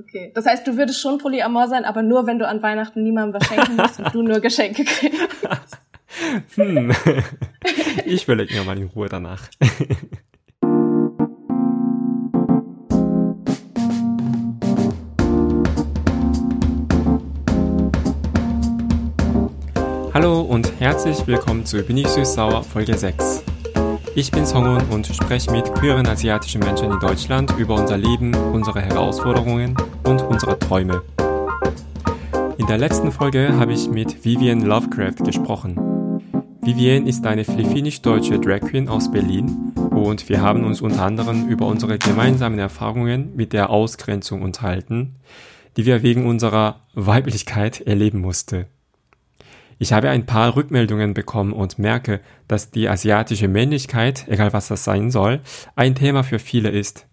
Okay. Das heißt, du würdest schon polyamor sein, aber nur, wenn du an Weihnachten niemandem was schenken musst und du nur Geschenke kriegst. hm. Ich überlege mir mal in Ruhe danach. Hallo und herzlich willkommen zu Bin ich süß-sauer Folge 6. Ich bin Songun und spreche mit queeren asiatischen Menschen in Deutschland über unser Leben, unsere Herausforderungen und unsere Träume. In der letzten Folge habe ich mit Vivian Lovecraft gesprochen. Vivian ist eine philippinisch-deutsche Drag Queen aus Berlin und wir haben uns unter anderem über unsere gemeinsamen Erfahrungen mit der Ausgrenzung unterhalten, die wir wegen unserer Weiblichkeit erleben mussten. Ich habe ein paar Rückmeldungen bekommen und merke, dass die asiatische Männlichkeit, egal was das sein soll, ein Thema für viele ist.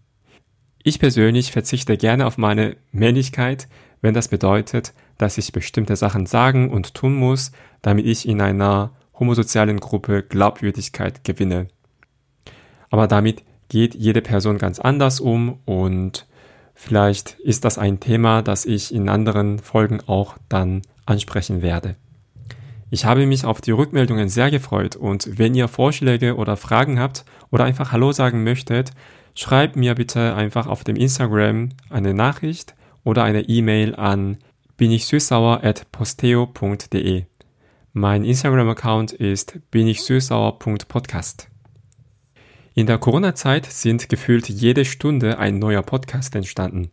Ich persönlich verzichte gerne auf meine Männlichkeit, wenn das bedeutet, dass ich bestimmte Sachen sagen und tun muss, damit ich in einer homosozialen Gruppe Glaubwürdigkeit gewinne. Aber damit geht jede Person ganz anders um und vielleicht ist das ein Thema, das ich in anderen Folgen auch dann ansprechen werde. Ich habe mich auf die Rückmeldungen sehr gefreut und wenn ihr Vorschläge oder Fragen habt oder einfach Hallo sagen möchtet, schreibt mir bitte einfach auf dem Instagram eine Nachricht oder eine E-Mail an bin ich süßsauer at posteo.de. Mein Instagram-Account ist bin ich süßsauer.podcast. In der Corona-Zeit sind gefühlt jede Stunde ein neuer Podcast entstanden.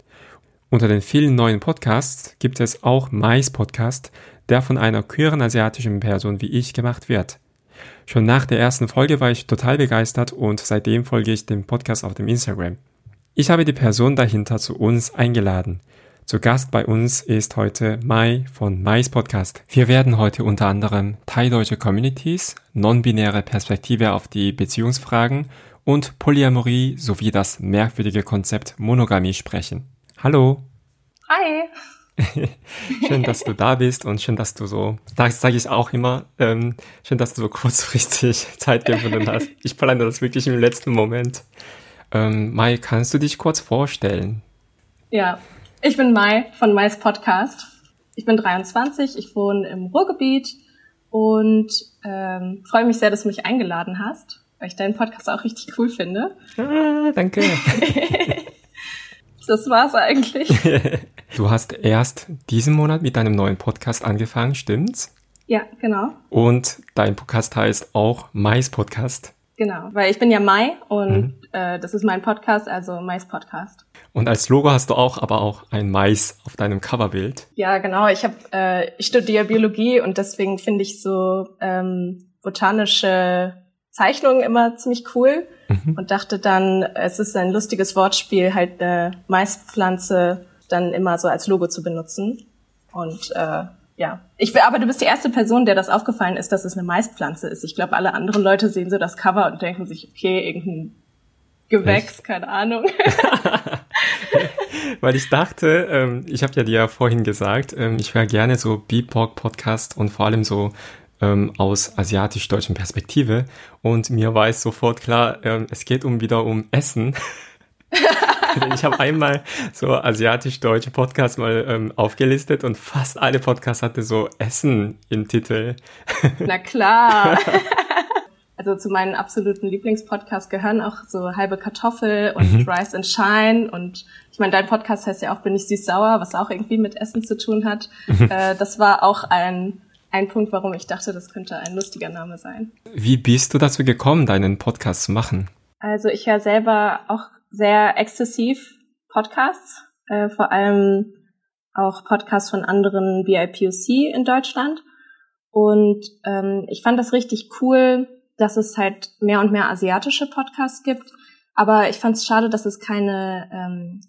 Unter den vielen neuen Podcasts gibt es auch Mais Podcast, der von einer queeren asiatischen Person wie ich gemacht wird. Schon nach der ersten Folge war ich total begeistert und seitdem folge ich dem Podcast auf dem Instagram. Ich habe die Person dahinter zu uns eingeladen. Zu Gast bei uns ist heute Mai von Mais Podcast. Wir werden heute unter anderem thai-deutsche Communities, non-binäre Perspektive auf die Beziehungsfragen und Polyamorie sowie das merkwürdige Konzept Monogamie sprechen. Hallo! Hi! schön, dass du da bist und schön, dass du so, das sage ich auch immer, ähm, schön, dass du so kurzfristig Zeit gefunden hast. Ich plane das wirklich im letzten Moment. Ähm, Mai, kannst du dich kurz vorstellen? Ja, ich bin Mai von Mais Podcast. Ich bin 23, ich wohne im Ruhrgebiet und ähm, freue mich sehr, dass du mich eingeladen hast, weil ich deinen Podcast auch richtig cool finde. Ah, danke. das war's eigentlich. Du hast erst diesen Monat mit deinem neuen Podcast angefangen, stimmt's? Ja, genau. Und dein Podcast heißt auch Mais Podcast. Genau, weil ich bin ja Mai und mhm. äh, das ist mein Podcast, also Mais Podcast. Und als Logo hast du auch aber auch ein Mais auf deinem Coverbild. Ja, genau. Ich habe äh, ich studiere Biologie und deswegen finde ich so ähm, botanische Zeichnungen immer ziemlich cool mhm. und dachte dann, es ist ein lustiges Wortspiel, halt eine Maispflanze dann immer so als Logo zu benutzen. Und äh, ja, ich aber du bist die erste Person, der das aufgefallen ist, dass es eine Maispflanze ist. Ich glaube, alle anderen Leute sehen so das Cover und denken sich, okay, irgendein Gewächs, Echt? keine Ahnung. Weil ich dachte, ähm, ich habe ja dir ja vorhin gesagt, ähm, ich höre gerne so Beatport-Podcast und vor allem so ähm, aus asiatisch-deutschen Perspektive. Und mir war es sofort klar, ähm, es geht um wieder um Essen. ich habe einmal so asiatisch-deutsche Podcasts mal ähm, aufgelistet und fast alle Podcasts hatte so Essen im Titel. Na klar. Also zu meinen absoluten Lieblingspodcasts gehören auch so halbe Kartoffel und mhm. Rice and Shine und ich meine, dein Podcast heißt ja auch Bin ich süß-sauer, was auch irgendwie mit Essen zu tun hat. Mhm. Äh, das war auch ein, ein Punkt, warum ich dachte, das könnte ein lustiger Name sein. Wie bist du dazu gekommen, deinen Podcast zu machen? Also ich höre selber auch sehr exzessiv Podcasts, äh, vor allem auch Podcasts von anderen BIPOC in Deutschland. Und ähm, ich fand das richtig cool, dass es halt mehr und mehr asiatische Podcasts gibt. Aber ich fand es schade, dass es keine, ähm,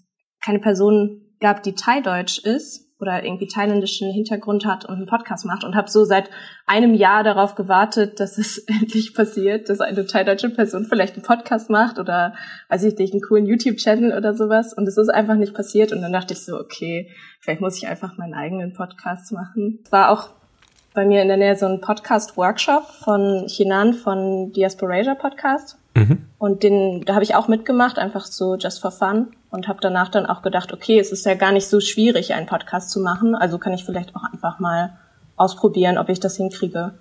keine Person gab, die Thai-Deutsch ist oder irgendwie thailändischen Hintergrund hat und einen Podcast macht und habe so seit einem Jahr darauf gewartet, dass es endlich passiert, dass eine thaideutsche Person vielleicht einen Podcast macht oder weiß ich nicht, einen coolen YouTube-Channel oder sowas und es ist einfach nicht passiert und dann dachte ich so, okay, vielleicht muss ich einfach meinen eigenen Podcast machen. Es war auch bei mir in der Nähe so ein Podcast-Workshop von Chinan von Diasporasia Podcast. Mhm. Und den, da habe ich auch mitgemacht, einfach so just for fun. und habe danach dann auch gedacht, okay, es ist ja gar nicht so schwierig, einen Podcast zu machen, also kann ich vielleicht auch einfach mal ausprobieren, ob ich das hinkriege.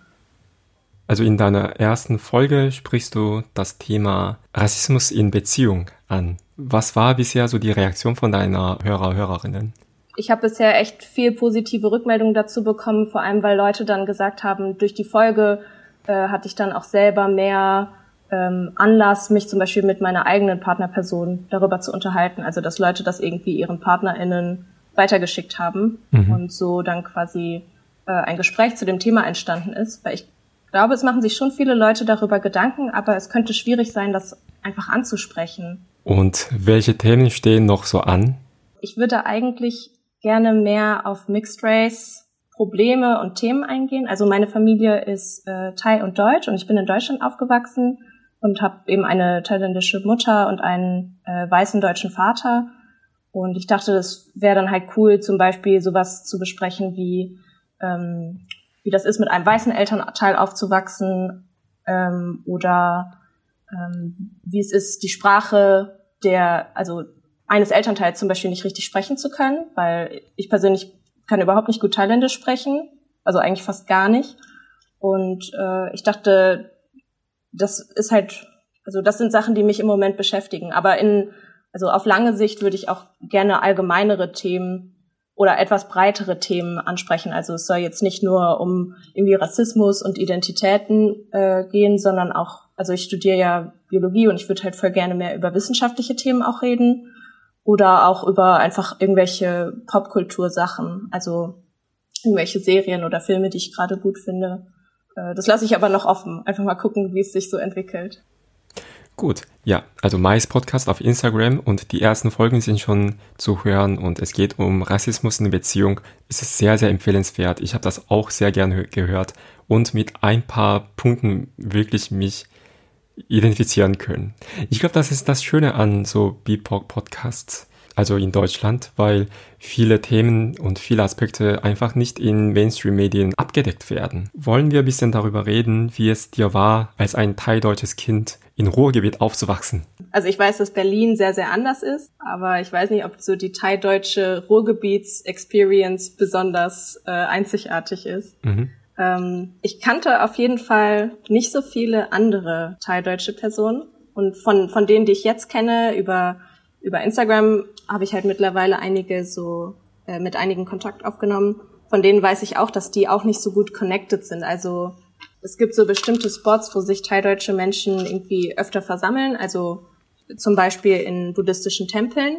Also in deiner ersten Folge sprichst du das Thema Rassismus in Beziehung an. Was war bisher so die Reaktion von deiner Hörer, Hörerinnen? Ich habe bisher echt viel positive Rückmeldungen dazu bekommen, vor allem weil Leute dann gesagt haben, durch die Folge äh, hatte ich dann auch selber mehr ähm, Anlass, mich zum Beispiel mit meiner eigenen Partnerperson darüber zu unterhalten. Also dass Leute das irgendwie ihren PartnerInnen weitergeschickt haben mhm. und so dann quasi äh, ein Gespräch zu dem Thema entstanden ist. Weil ich glaube, es machen sich schon viele Leute darüber Gedanken, aber es könnte schwierig sein, das einfach anzusprechen. Und welche Themen stehen noch so an? Ich würde eigentlich gerne mehr auf Mixed Race Probleme und Themen eingehen. Also meine Familie ist äh, Thai und Deutsch und ich bin in Deutschland aufgewachsen und habe eben eine thailändische Mutter und einen äh, weißen deutschen Vater. Und ich dachte, das wäre dann halt cool, zum Beispiel sowas zu besprechen wie, ähm, wie das ist, mit einem weißen Elternteil aufzuwachsen ähm, oder ähm, wie es ist, die Sprache der, also eines Elternteils zum Beispiel nicht richtig sprechen zu können, weil ich persönlich kann überhaupt nicht gut Thailändisch sprechen, also eigentlich fast gar nicht. Und äh, ich dachte, das ist halt, also das sind Sachen, die mich im Moment beschäftigen. Aber in, also auf lange Sicht würde ich auch gerne allgemeinere Themen oder etwas breitere Themen ansprechen. Also es soll jetzt nicht nur um irgendwie Rassismus und Identitäten äh, gehen, sondern auch, also ich studiere ja Biologie und ich würde halt voll gerne mehr über wissenschaftliche Themen auch reden oder auch über einfach irgendwelche Popkultursachen, also irgendwelche Serien oder Filme, die ich gerade gut finde. Äh, das lasse ich aber noch offen. Einfach mal gucken, wie es sich so entwickelt. Gut, ja, also Mais Podcast auf Instagram und die ersten Folgen sind schon zu hören und es geht um Rassismus in Beziehung. Es ist sehr, sehr empfehlenswert. Ich habe das auch sehr gerne gehört und mit ein paar Punkten wirklich mich identifizieren können. Ich glaube, das ist das Schöne an so BIPOC Podcasts also in Deutschland, weil viele Themen und viele Aspekte einfach nicht in Mainstream-Medien abgedeckt werden. Wollen wir ein bisschen darüber reden, wie es dir war, als ein thai-deutsches Kind in Ruhrgebiet aufzuwachsen? Also ich weiß, dass Berlin sehr, sehr anders ist, aber ich weiß nicht, ob so die thai-deutsche Ruhrgebiets-Experience besonders äh, einzigartig ist. Mhm. Ähm, ich kannte auf jeden Fall nicht so viele andere thai-deutsche Personen und von, von denen, die ich jetzt kenne, über über Instagram habe ich halt mittlerweile einige so äh, mit einigen Kontakt aufgenommen. Von denen weiß ich auch, dass die auch nicht so gut connected sind. Also es gibt so bestimmte Spots, wo sich thai-deutsche Menschen irgendwie öfter versammeln. Also zum Beispiel in buddhistischen Tempeln.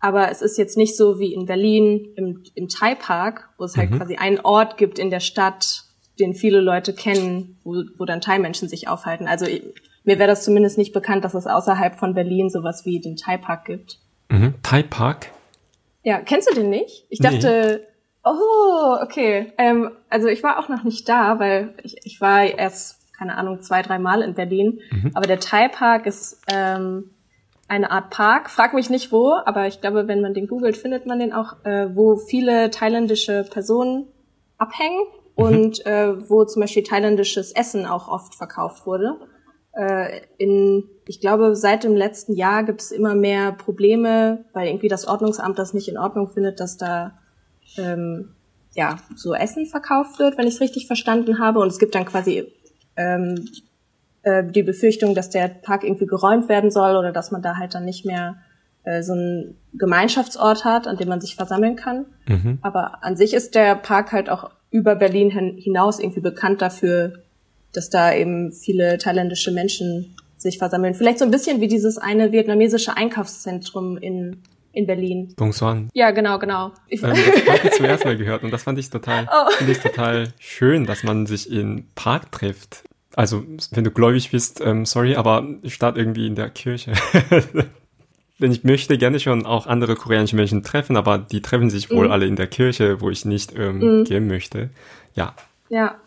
Aber es ist jetzt nicht so wie in Berlin im, im Thai-Park, wo es halt mhm. quasi einen Ort gibt in der Stadt, den viele Leute kennen, wo, wo dann Thai-Menschen sich aufhalten. Also mir wäre das zumindest nicht bekannt, dass es außerhalb von Berlin sowas wie den Thai Park gibt. Mhm. Thai Park? Ja, kennst du den nicht? Ich dachte, nee. oh, okay. Ähm, also ich war auch noch nicht da, weil ich, ich war erst, keine Ahnung, zwei, drei Mal in Berlin. Mhm. Aber der Thai Park ist ähm, eine Art Park. Frag mich nicht wo, aber ich glaube, wenn man den googelt, findet man den auch, äh, wo viele thailändische Personen abhängen mhm. und äh, wo zum Beispiel thailändisches Essen auch oft verkauft wurde äh, in, ich glaube, seit dem letzten Jahr gibt es immer mehr Probleme, weil irgendwie das Ordnungsamt das nicht in Ordnung findet, dass da ähm, ja so Essen verkauft wird, wenn ich es richtig verstanden habe. Und es gibt dann quasi ähm, äh, die Befürchtung, dass der Park irgendwie geräumt werden soll oder dass man da halt dann nicht mehr äh, so einen Gemeinschaftsort hat, an dem man sich versammeln kann. Mhm. Aber an sich ist der Park halt auch über Berlin hinaus irgendwie bekannt dafür, dass da eben viele thailändische Menschen sich versammeln. Vielleicht so ein bisschen wie dieses eine vietnamesische Einkaufszentrum in in Berlin. Bong Xuan. Ja, genau, genau. Ich ähm, das habe ich zuerst mal gehört und das fand ich total, oh. finde ich total schön, dass man sich in Park trifft. Also, wenn du gläubig bist, ähm, sorry, aber statt irgendwie in der Kirche. Denn ich möchte gerne schon auch andere koreanische Menschen treffen, aber die treffen sich wohl mm. alle in der Kirche, wo ich nicht ähm, mm. gehen möchte. Ja. Ja,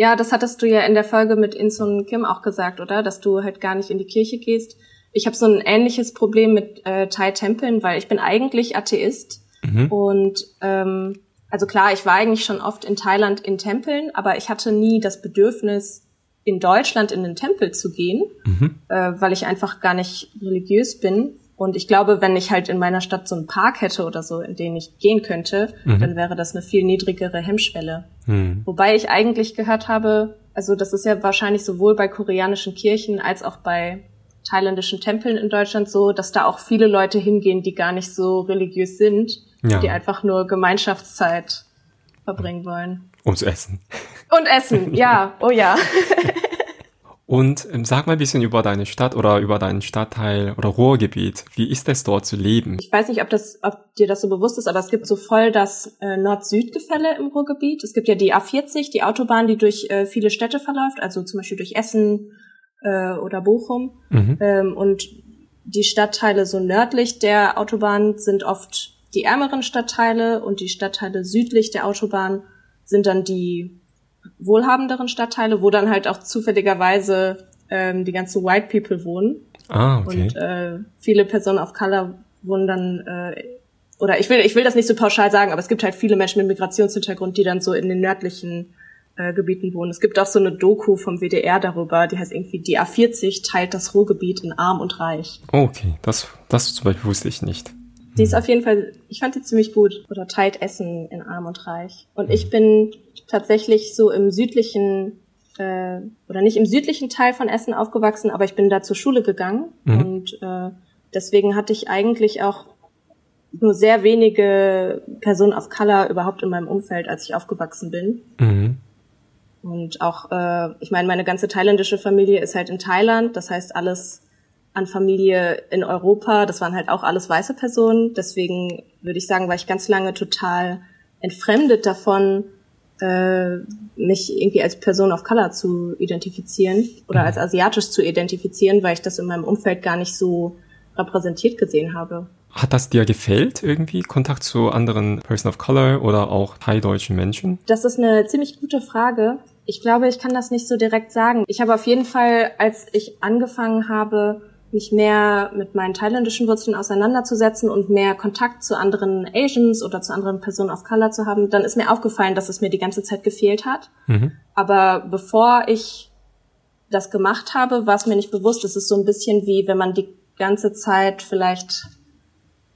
ja, das hattest du ja in der Folge mit Insun Kim auch gesagt, oder? Dass du halt gar nicht in die Kirche gehst. Ich habe so ein ähnliches Problem mit äh, Thai-Tempeln, weil ich bin eigentlich Atheist. Mhm. Und ähm, also klar, ich war eigentlich schon oft in Thailand in Tempeln, aber ich hatte nie das Bedürfnis, in Deutschland in den Tempel zu gehen, mhm. äh, weil ich einfach gar nicht religiös bin. Und ich glaube, wenn ich halt in meiner Stadt so einen Park hätte oder so, in den ich gehen könnte, mhm. dann wäre das eine viel niedrigere Hemmschwelle. Mhm. Wobei ich eigentlich gehört habe, also das ist ja wahrscheinlich sowohl bei koreanischen Kirchen als auch bei thailändischen Tempeln in Deutschland so, dass da auch viele Leute hingehen, die gar nicht so religiös sind, ja. die einfach nur Gemeinschaftszeit verbringen wollen. Zu essen. Und essen, ja, oh ja. Und ähm, sag mal ein bisschen über deine Stadt oder über deinen Stadtteil oder Ruhrgebiet. Wie ist es dort zu leben? Ich weiß nicht, ob das, ob dir das so bewusst ist, aber es gibt so voll das äh, Nord-Süd-Gefälle im Ruhrgebiet. Es gibt ja die A40, die Autobahn, die durch äh, viele Städte verläuft, also zum Beispiel durch Essen äh, oder Bochum. Mhm. Ähm, und die Stadtteile so nördlich der Autobahn sind oft die ärmeren Stadtteile und die Stadtteile südlich der Autobahn sind dann die wohlhabenderen Stadtteile, wo dann halt auch zufälligerweise ähm, die ganzen White People wohnen. Ah, okay. Und äh, viele Personen of Color wohnen dann, äh, oder ich will, ich will das nicht so pauschal sagen, aber es gibt halt viele Menschen mit Migrationshintergrund, die dann so in den nördlichen äh, Gebieten wohnen. Es gibt auch so eine Doku vom WDR darüber, die heißt irgendwie, die A40 teilt das Ruhrgebiet in arm und reich. Okay, das, das zum Beispiel wusste ich nicht. Die ist auf jeden Fall, ich fand die ziemlich gut. Oder teilt Essen in arm und reich. Und ich bin tatsächlich so im südlichen, äh, oder nicht im südlichen Teil von Essen aufgewachsen, aber ich bin da zur Schule gegangen. Mhm. Und äh, deswegen hatte ich eigentlich auch nur sehr wenige Personen of Color überhaupt in meinem Umfeld, als ich aufgewachsen bin. Mhm. Und auch, äh, ich meine, meine ganze thailändische Familie ist halt in Thailand. Das heißt, alles an Familie in Europa, das waren halt auch alles weiße Personen. Deswegen würde ich sagen, war ich ganz lange total entfremdet davon, äh, mich irgendwie als Person of Color zu identifizieren oder mhm. als asiatisch zu identifizieren, weil ich das in meinem Umfeld gar nicht so repräsentiert gesehen habe. Hat das dir gefällt irgendwie, Kontakt zu anderen Person of Color oder auch thai-deutschen Menschen? Das ist eine ziemlich gute Frage. Ich glaube, ich kann das nicht so direkt sagen. Ich habe auf jeden Fall, als ich angefangen habe, mich mehr mit meinen thailändischen Wurzeln auseinanderzusetzen und mehr Kontakt zu anderen Asians oder zu anderen Personen of Color zu haben, dann ist mir aufgefallen, dass es mir die ganze Zeit gefehlt hat. Mhm. Aber bevor ich das gemacht habe, war es mir nicht bewusst. Es ist so ein bisschen wie, wenn man die ganze Zeit vielleicht,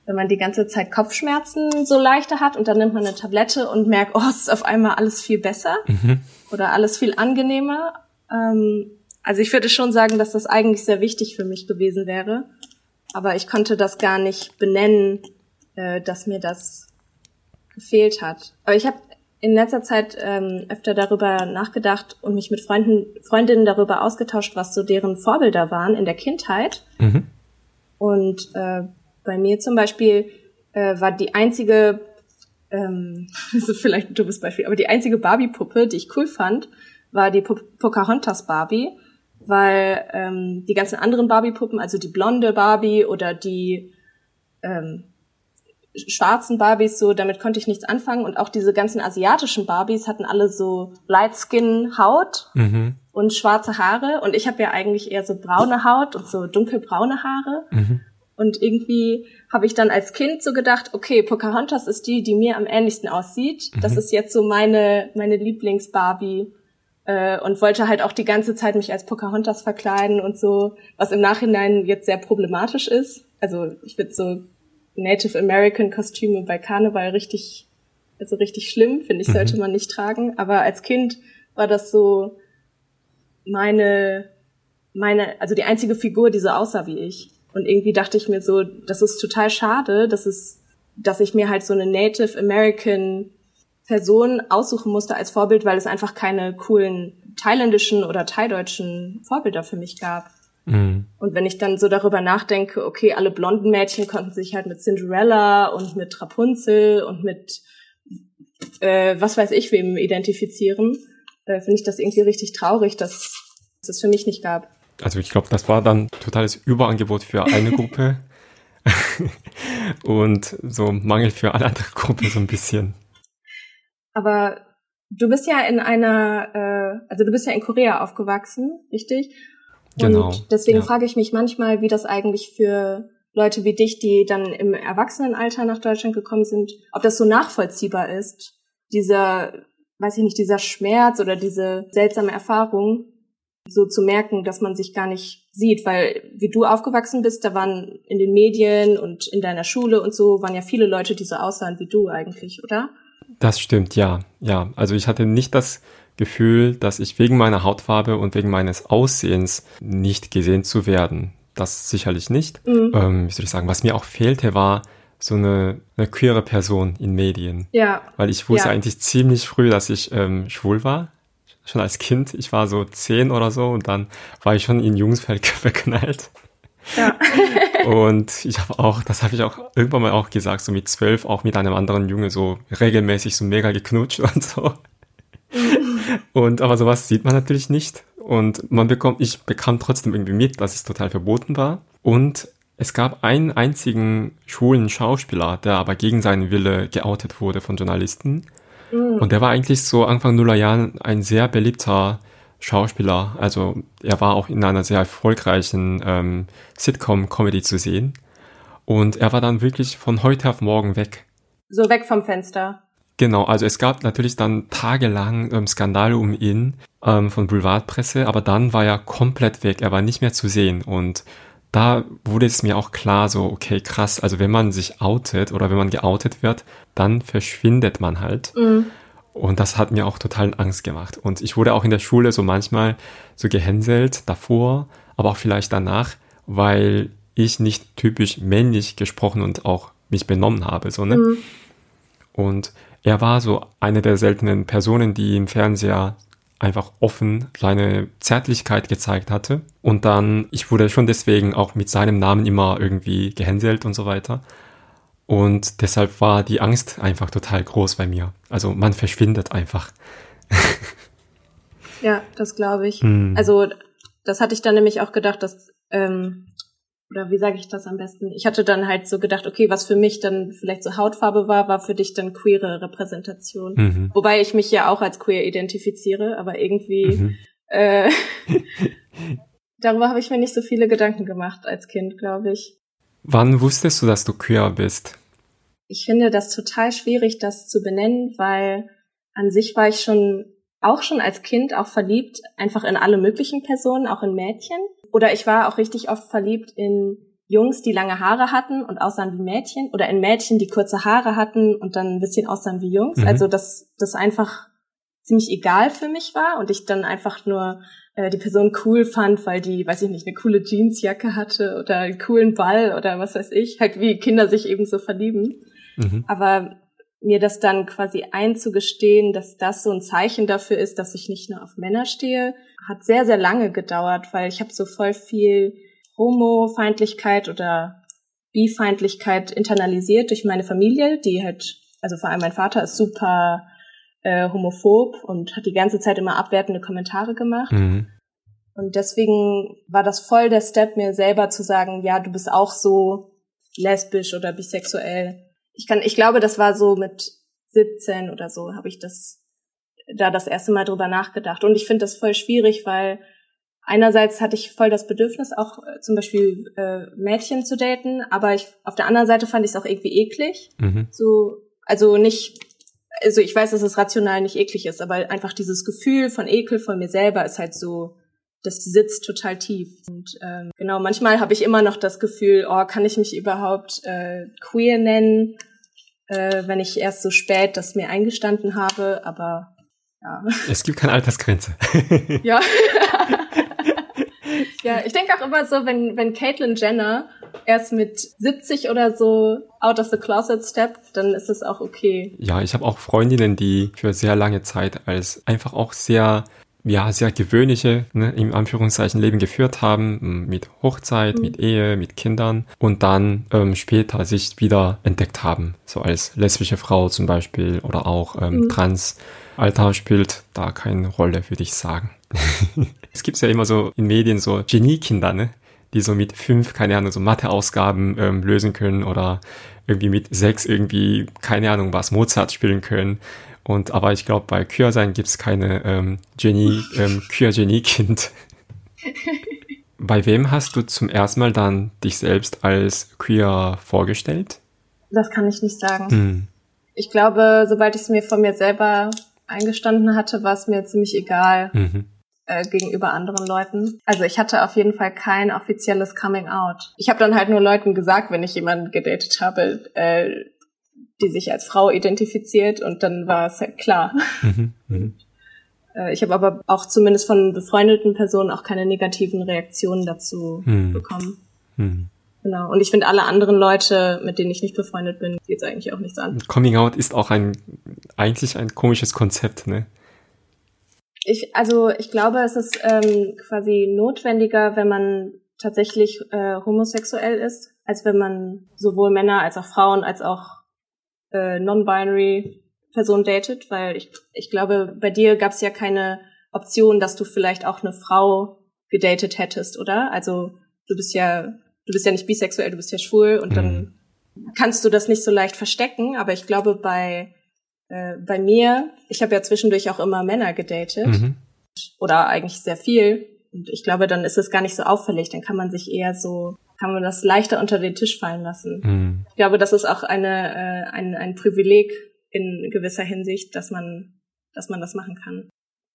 wenn man die ganze Zeit Kopfschmerzen so leichter hat und dann nimmt man eine Tablette und merkt, oh, es ist auf einmal alles viel besser mhm. oder alles viel angenehmer. Ähm, also ich würde schon sagen, dass das eigentlich sehr wichtig für mich gewesen wäre. Aber ich konnte das gar nicht benennen, äh, dass mir das gefehlt hat. Aber ich habe in letzter Zeit ähm, öfter darüber nachgedacht und mich mit Freunden, Freundinnen darüber ausgetauscht, was so deren Vorbilder waren in der Kindheit. Mhm. Und äh, bei mir zum Beispiel äh, war die einzige, ähm, das ist vielleicht ein dummes Beispiel, aber die einzige Barbie-Puppe, die ich cool fand, war die po Pocahontas Barbie weil ähm, die ganzen anderen Barbie-Puppen, also die blonde Barbie oder die ähm, schwarzen Barbies, so damit konnte ich nichts anfangen und auch diese ganzen asiatischen Barbies hatten alle so Light Skin Haut mhm. und schwarze Haare und ich habe ja eigentlich eher so braune Haut und so dunkelbraune Haare mhm. und irgendwie habe ich dann als Kind so gedacht, okay, Pocahontas ist die, die mir am ähnlichsten aussieht. Mhm. Das ist jetzt so meine meine Lieblings Barbie äh, und wollte halt auch die ganze Zeit mich als Pocahontas verkleiden und so, was im Nachhinein jetzt sehr problematisch ist. Also ich finde so Native American Kostüme bei Karneval richtig, also richtig schlimm, finde ich, sollte mhm. man nicht tragen. Aber als Kind war das so meine, meine, also die einzige Figur, die so aussah wie ich. Und irgendwie dachte ich mir so, das ist total schade, dass es, dass ich mir halt so eine Native American Person aussuchen musste als Vorbild, weil es einfach keine coolen thailändischen oder thaideutschen Vorbilder für mich gab. Mhm. Und wenn ich dann so darüber nachdenke, okay, alle blonden Mädchen konnten sich halt mit Cinderella und mit Rapunzel und mit äh, was weiß ich wem identifizieren, äh, finde ich das irgendwie richtig traurig, dass es das für mich nicht gab. Also ich glaube, das war dann totales Überangebot für eine Gruppe und so Mangel für alle andere Gruppen so ein bisschen. Aber du bist ja in einer, äh, also du bist ja in Korea aufgewachsen, richtig? Genau. Und deswegen ja. frage ich mich manchmal, wie das eigentlich für Leute wie dich, die dann im Erwachsenenalter nach Deutschland gekommen sind, ob das so nachvollziehbar ist, dieser, weiß ich nicht, dieser Schmerz oder diese seltsame Erfahrung, so zu merken, dass man sich gar nicht sieht, weil wie du aufgewachsen bist, da waren in den Medien und in deiner Schule und so waren ja viele Leute, die so aussahen wie du eigentlich, oder? Das stimmt, ja, ja. Also ich hatte nicht das Gefühl, dass ich wegen meiner Hautfarbe und wegen meines Aussehens nicht gesehen zu werden. Das sicherlich nicht. Mhm. Ähm, wie soll ich sagen, was mir auch fehlte, war so eine, eine queere Person in Medien. Ja. Weil ich wusste ja. eigentlich ziemlich früh, dass ich ähm, schwul war. Schon als Kind. Ich war so zehn oder so und dann war ich schon in Jungsfeld verknallt. Ja. und ich habe auch, das habe ich auch irgendwann mal auch gesagt, so mit zwölf auch mit einem anderen Junge so regelmäßig so mega geknutscht und so. Mhm. und aber sowas sieht man natürlich nicht. Und man bekommt, ich bekam trotzdem irgendwie mit, dass es total verboten war. Und es gab einen einzigen schwulen Schauspieler, der aber gegen seinen Wille geoutet wurde von Journalisten. Mhm. Und der war eigentlich so Anfang Nuller Jahren ein sehr beliebter Schauspieler. Also er war auch in einer sehr erfolgreichen ähm, Sitcom-Comedy zu sehen. Und er war dann wirklich von heute auf morgen weg. So weg vom Fenster. Genau, also es gab natürlich dann tagelang ähm, Skandale um ihn ähm, von Boulevardpresse, aber dann war er komplett weg, er war nicht mehr zu sehen und da wurde es mir auch klar, so, okay, krass, also wenn man sich outet oder wenn man geoutet wird, dann verschwindet man halt. Mhm. Und das hat mir auch total Angst gemacht. Und ich wurde auch in der Schule so manchmal so gehänselt davor, aber auch vielleicht danach, weil ich nicht typisch männlich gesprochen und auch mich benommen habe, so, ne? Mhm. Und er war so eine der seltenen Personen, die im Fernseher einfach offen seine Zärtlichkeit gezeigt hatte. Und dann, ich wurde schon deswegen auch mit seinem Namen immer irgendwie gehänselt und so weiter. Und deshalb war die Angst einfach total groß bei mir. Also man verschwindet einfach. ja, das glaube ich. Hm. Also das hatte ich dann nämlich auch gedacht, dass ähm, oder wie sage ich das am besten? Ich hatte dann halt so gedacht, okay, was für mich dann vielleicht so Hautfarbe war, war für dich dann queere Repräsentation. Mhm. Wobei ich mich ja auch als queer identifiziere, aber irgendwie mhm. äh, darüber habe ich mir nicht so viele Gedanken gemacht als Kind, glaube ich. Wann wusstest du, dass du queer bist? Ich finde das total schwierig, das zu benennen, weil an sich war ich schon auch schon als Kind auch verliebt, einfach in alle möglichen Personen, auch in Mädchen. Oder ich war auch richtig oft verliebt in Jungs, die lange Haare hatten und aussahen wie Mädchen oder in Mädchen, die kurze Haare hatten und dann ein bisschen aussahen wie Jungs. Mhm. Also dass das einfach ziemlich egal für mich war und ich dann einfach nur äh, die Person cool fand, weil die, weiß ich nicht, eine coole Jeansjacke hatte oder einen coolen Ball oder was weiß ich, halt wie Kinder sich eben so verlieben. Mhm. Aber mir das dann quasi einzugestehen, dass das so ein Zeichen dafür ist, dass ich nicht nur auf Männer stehe, hat sehr, sehr lange gedauert, weil ich habe so voll viel Homo-Feindlichkeit oder Bi-Feindlichkeit internalisiert durch meine Familie, die halt, also vor allem mein Vater ist super äh, homophob und hat die ganze Zeit immer abwertende Kommentare gemacht. Mhm. Und deswegen war das voll der Step, mir selber zu sagen, ja, du bist auch so lesbisch oder bisexuell ich kann, ich glaube, das war so mit 17 oder so, habe ich das da das erste Mal drüber nachgedacht. Und ich finde das voll schwierig, weil einerseits hatte ich voll das Bedürfnis, auch äh, zum Beispiel äh, Mädchen zu daten, aber ich, auf der anderen Seite fand ich es auch irgendwie eklig. Mhm. So, also nicht, also ich weiß, dass es rational nicht eklig ist, aber einfach dieses Gefühl von Ekel von mir selber ist halt so, das sitzt total tief. Und ähm, genau, manchmal habe ich immer noch das Gefühl, oh, kann ich mich überhaupt äh, queer nennen, äh, wenn ich erst so spät das mir eingestanden habe, aber ja. Es gibt keine Altersgrenze. ja. ja, ich denke auch immer so, wenn, wenn Caitlyn Jenner erst mit 70 oder so out of the closet steppt, dann ist es auch okay. Ja, ich habe auch Freundinnen, die für sehr lange Zeit als einfach auch sehr ja, sehr gewöhnliche, ne, im Anführungszeichen Leben geführt haben, mit Hochzeit, mhm. mit Ehe, mit Kindern und dann ähm, später sich wieder entdeckt haben, so als lesbische Frau zum Beispiel oder auch ähm, mhm. trans. Alter spielt da keine Rolle, würde ich sagen. es gibt ja immer so in Medien so Geniekinder, ne? die so mit fünf, keine Ahnung, so Matheausgaben ähm, lösen können oder irgendwie mit sechs irgendwie, keine Ahnung was, Mozart spielen können. Und aber ich glaube, bei Queer-Sein gibt es keine ähm, Genie, ähm, Queer-Genie-Kind. bei wem hast du zum ersten Mal dann dich selbst als queer vorgestellt? Das kann ich nicht sagen. Hm. Ich glaube, sobald ich es mir von mir selber eingestanden hatte, war es mir ziemlich egal. Mhm. Äh, gegenüber anderen Leuten. Also ich hatte auf jeden Fall kein offizielles Coming Out. Ich habe dann halt nur Leuten gesagt, wenn ich jemanden gedatet habe, äh, die sich als Frau identifiziert und dann war es halt klar. Mhm, mh. Äh, ich habe aber auch zumindest von befreundeten Personen auch keine negativen Reaktionen dazu mhm. bekommen. Mhm. Genau. Und ich finde alle anderen Leute, mit denen ich nicht befreundet bin, geht's eigentlich auch nichts an. Coming Out ist auch ein eigentlich ein komisches Konzept, ne? Ich, also ich glaube, es ist ähm, quasi notwendiger, wenn man tatsächlich äh, homosexuell ist, als wenn man sowohl Männer als auch Frauen als auch äh, non-binary Personen datet, weil ich, ich glaube, bei dir gab es ja keine Option, dass du vielleicht auch eine Frau gedatet hättest, oder? Also du bist ja, du bist ja nicht bisexuell, du bist ja schwul und mhm. dann kannst du das nicht so leicht verstecken, aber ich glaube bei äh, bei mir, ich habe ja zwischendurch auch immer Männer gedatet mhm. oder eigentlich sehr viel. Und ich glaube, dann ist es gar nicht so auffällig. Dann kann man sich eher so, kann man das leichter unter den Tisch fallen lassen. Mhm. Ich glaube, das ist auch eine, äh, ein, ein Privileg in gewisser Hinsicht, dass man, dass man das machen kann.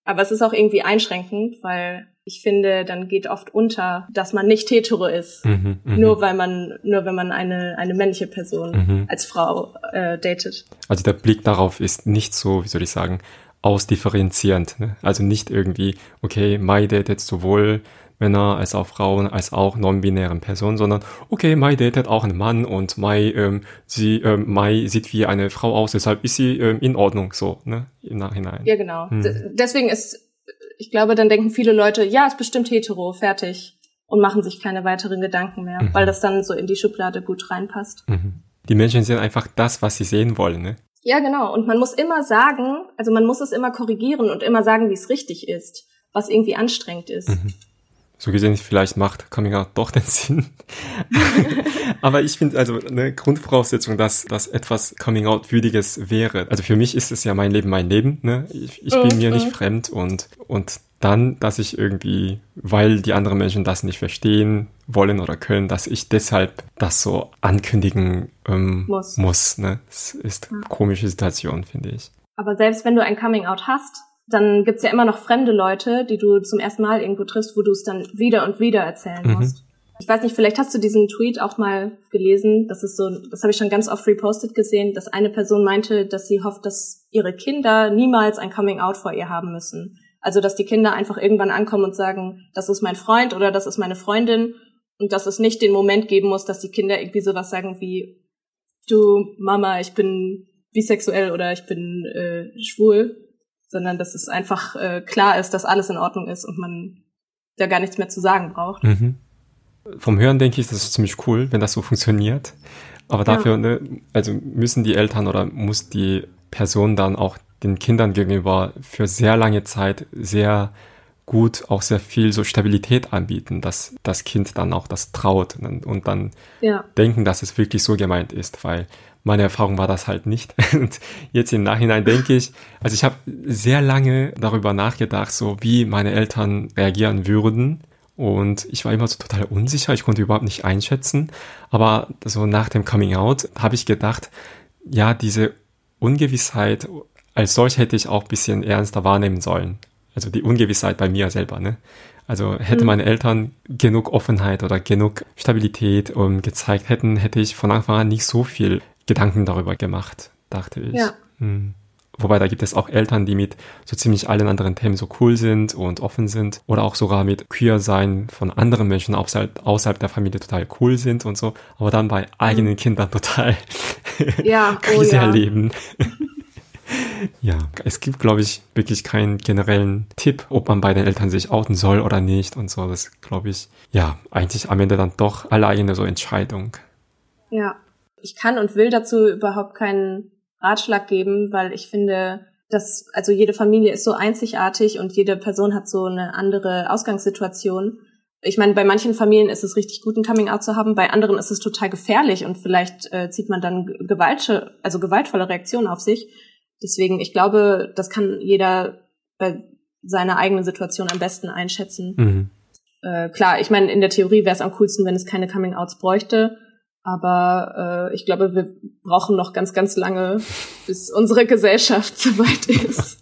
Aber es ist auch irgendwie einschränkend, weil ich finde, dann geht oft unter, dass man nicht hetero ist, mhm, mhm, nur weil man, nur wenn man eine eine männliche Person mhm. als Frau äh, datet. Also der Blick darauf ist nicht so, wie soll ich sagen, ausdifferenzierend. Ne? Also nicht irgendwie, okay, my datet sowohl Männer als auch Frauen als auch non-binären Personen, sondern okay, Mai datet auch einen Mann und Mai, ähm, sie, ähm, Mai sieht wie eine Frau aus, deshalb ist sie ähm, in Ordnung, so, ne, im Nachhinein. Ja, genau. Hm. Deswegen ist, ich glaube, dann denken viele Leute, ja, ist bestimmt hetero, fertig und machen sich keine weiteren Gedanken mehr, mhm. weil das dann so in die Schublade gut reinpasst. Mhm. Die Menschen sehen einfach das, was sie sehen wollen, ne? Ja, genau. Und man muss immer sagen, also man muss es immer korrigieren und immer sagen, wie es richtig ist, was irgendwie anstrengend ist. Mhm so gesehen vielleicht macht Coming Out doch den Sinn. Aber ich finde also eine Grundvoraussetzung, dass das etwas Coming Out würdiges wäre. Also für mich ist es ja mein Leben, mein Leben. Ne? Ich, ich bin mir nicht mhm. fremd und und dann, dass ich irgendwie, weil die anderen Menschen das nicht verstehen wollen oder können, dass ich deshalb das so ankündigen ähm, muss. muss ne? Das ist eine komische Situation, finde ich. Aber selbst wenn du ein Coming Out hast, dann gibt's ja immer noch fremde Leute, die du zum ersten Mal irgendwo triffst, wo du es dann wieder und wieder erzählen mhm. musst. Ich weiß nicht, vielleicht hast du diesen Tweet auch mal gelesen. Das ist so, das habe ich schon ganz oft repostet gesehen, dass eine Person meinte, dass sie hofft, dass ihre Kinder niemals ein Coming Out vor ihr haben müssen. Also, dass die Kinder einfach irgendwann ankommen und sagen, das ist mein Freund oder das ist meine Freundin und dass es nicht den Moment geben muss, dass die Kinder irgendwie sowas sagen wie, du Mama, ich bin bisexuell oder ich bin äh, schwul, sondern dass es einfach äh, klar ist, dass alles in Ordnung ist und man da gar nichts mehr zu sagen braucht. Mhm. Vom Hören denke ich, das ist ziemlich cool, wenn das so funktioniert. Aber dafür, ja. ne, also müssen die Eltern oder muss die Person dann auch den Kindern gegenüber für sehr lange Zeit sehr gut auch sehr viel so Stabilität anbieten, dass das Kind dann auch das traut und dann ja. denken, dass es wirklich so gemeint ist, weil meine Erfahrung war das halt nicht. Und jetzt im Nachhinein denke ich, also ich habe sehr lange darüber nachgedacht, so wie meine Eltern reagieren würden. Und ich war immer so total unsicher, ich konnte überhaupt nicht einschätzen. Aber so nach dem Coming Out habe ich gedacht, ja, diese Ungewissheit als solch hätte ich auch bisschen ernster wahrnehmen sollen. Also die Ungewissheit bei mir selber, ne? Also hätte mhm. meine Eltern genug Offenheit oder genug Stabilität um, gezeigt hätten, hätte ich von Anfang an nicht so viel Gedanken darüber gemacht, dachte ich. Ja. Hm. Wobei da gibt es auch Eltern, die mit so ziemlich allen anderen Themen so cool sind und offen sind oder auch sogar mit Queer-Sein von anderen Menschen außerhalb, außerhalb der Familie total cool sind und so, aber dann bei eigenen mhm. Kindern total ja, oh Krise oh ja. erleben. ja, es gibt, glaube ich, wirklich keinen generellen Tipp, ob man bei den Eltern sich outen soll oder nicht und so. Das glaube ich, ja, eigentlich am Ende dann doch alleine so Entscheidung. Ja, ich kann und will dazu überhaupt keinen Ratschlag geben, weil ich finde, dass, also jede Familie ist so einzigartig und jede Person hat so eine andere Ausgangssituation. Ich meine, bei manchen Familien ist es richtig gut, ein Coming-out zu haben, bei anderen ist es total gefährlich und vielleicht äh, zieht man dann Gewalt, also gewaltvolle Reaktionen auf sich. Deswegen, ich glaube, das kann jeder bei seiner eigenen Situation am besten einschätzen. Mhm. Äh, klar, ich meine, in der Theorie wäre es am coolsten, wenn es keine Coming-outs bräuchte. Aber äh, ich glaube, wir brauchen noch ganz, ganz lange, bis unsere Gesellschaft soweit ist.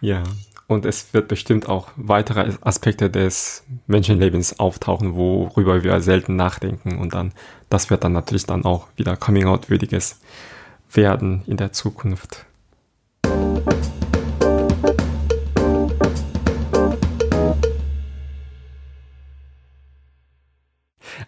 ja. Und es wird bestimmt auch weitere Aspekte des Menschenlebens auftauchen, worüber wir selten nachdenken. Und dann, das wird dann natürlich dann auch wieder Coming-out-würdiges werden in der Zukunft.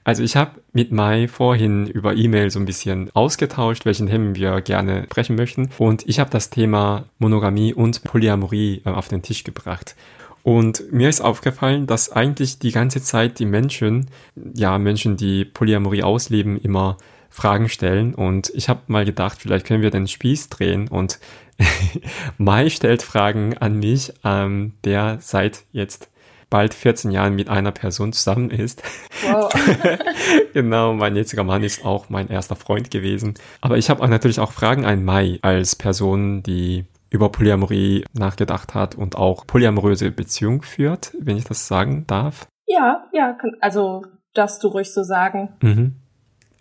Also ich habe mit Mai vorhin über E-Mail so ein bisschen ausgetauscht, welchen Themen wir gerne sprechen möchten. Und ich habe das Thema Monogamie und Polyamorie äh, auf den Tisch gebracht. Und mir ist aufgefallen, dass eigentlich die ganze Zeit die Menschen, ja, Menschen, die Polyamorie ausleben, immer Fragen stellen. Und ich habe mal gedacht, vielleicht können wir den Spieß drehen und Mai stellt Fragen an mich, ähm, der seit jetzt bald 14 Jahren mit einer Person zusammen ist. Wow. genau, mein jetziger Mann ist auch mein erster Freund gewesen. Aber ich habe natürlich auch Fragen an Mai als Person, die über Polyamorie nachgedacht hat und auch polyamoröse Beziehung führt, wenn ich das sagen darf. Ja, ja, also darfst du ruhig so sagen. Mhm.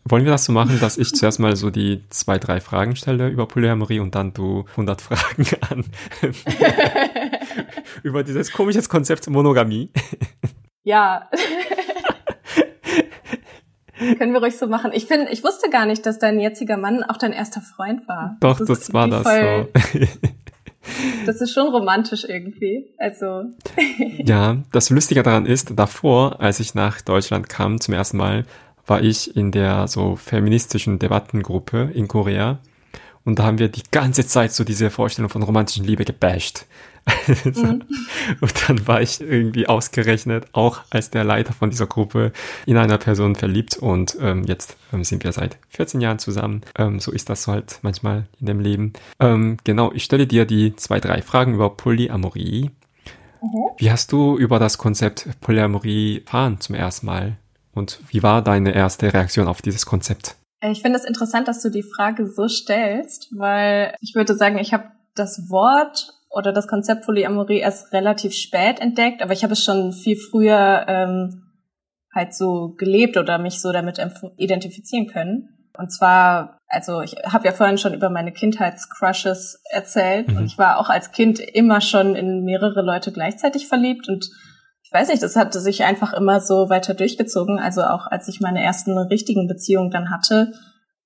Wollen wir das so machen, dass ich zuerst mal so die zwei, drei Fragen stelle über Polyamorie und dann du 100 Fragen an über dieses komisches Konzept Monogamie? Ja. Können wir ruhig so machen. Ich finde, ich wusste gar nicht, dass dein jetziger Mann auch dein erster Freund war. Doch, das, das war das voll, so. das ist schon romantisch irgendwie. Also. ja, das Lustige daran ist, davor, als ich nach Deutschland kam zum ersten Mal, war ich in der so feministischen Debattengruppe in Korea. Und da haben wir die ganze Zeit so diese Vorstellung von romantischen Liebe gebasht. Mhm. Und dann war ich irgendwie ausgerechnet, auch als der Leiter von dieser Gruppe, in einer Person verliebt. Und ähm, jetzt ähm, sind wir seit 14 Jahren zusammen. Ähm, so ist das halt manchmal in dem Leben. Ähm, genau, ich stelle dir die zwei, drei Fragen über Polyamorie. Mhm. Wie hast du über das Konzept Polyamorie erfahren zum ersten Mal? Und wie war deine erste Reaktion auf dieses Konzept? Äh, ich finde es interessant, dass du die Frage so stellst, weil ich würde sagen, ich habe das Wort oder das Konzept Polyamorie erst relativ spät entdeckt, aber ich habe es schon viel früher ähm, halt so gelebt oder mich so damit identifizieren können. Und zwar, also ich habe ja vorhin schon über meine Kindheitscrushes erzählt mhm. und ich war auch als Kind immer schon in mehrere Leute gleichzeitig verliebt und ich weiß nicht, das hatte sich einfach immer so weiter durchgezogen. Also auch als ich meine ersten richtigen Beziehungen dann hatte,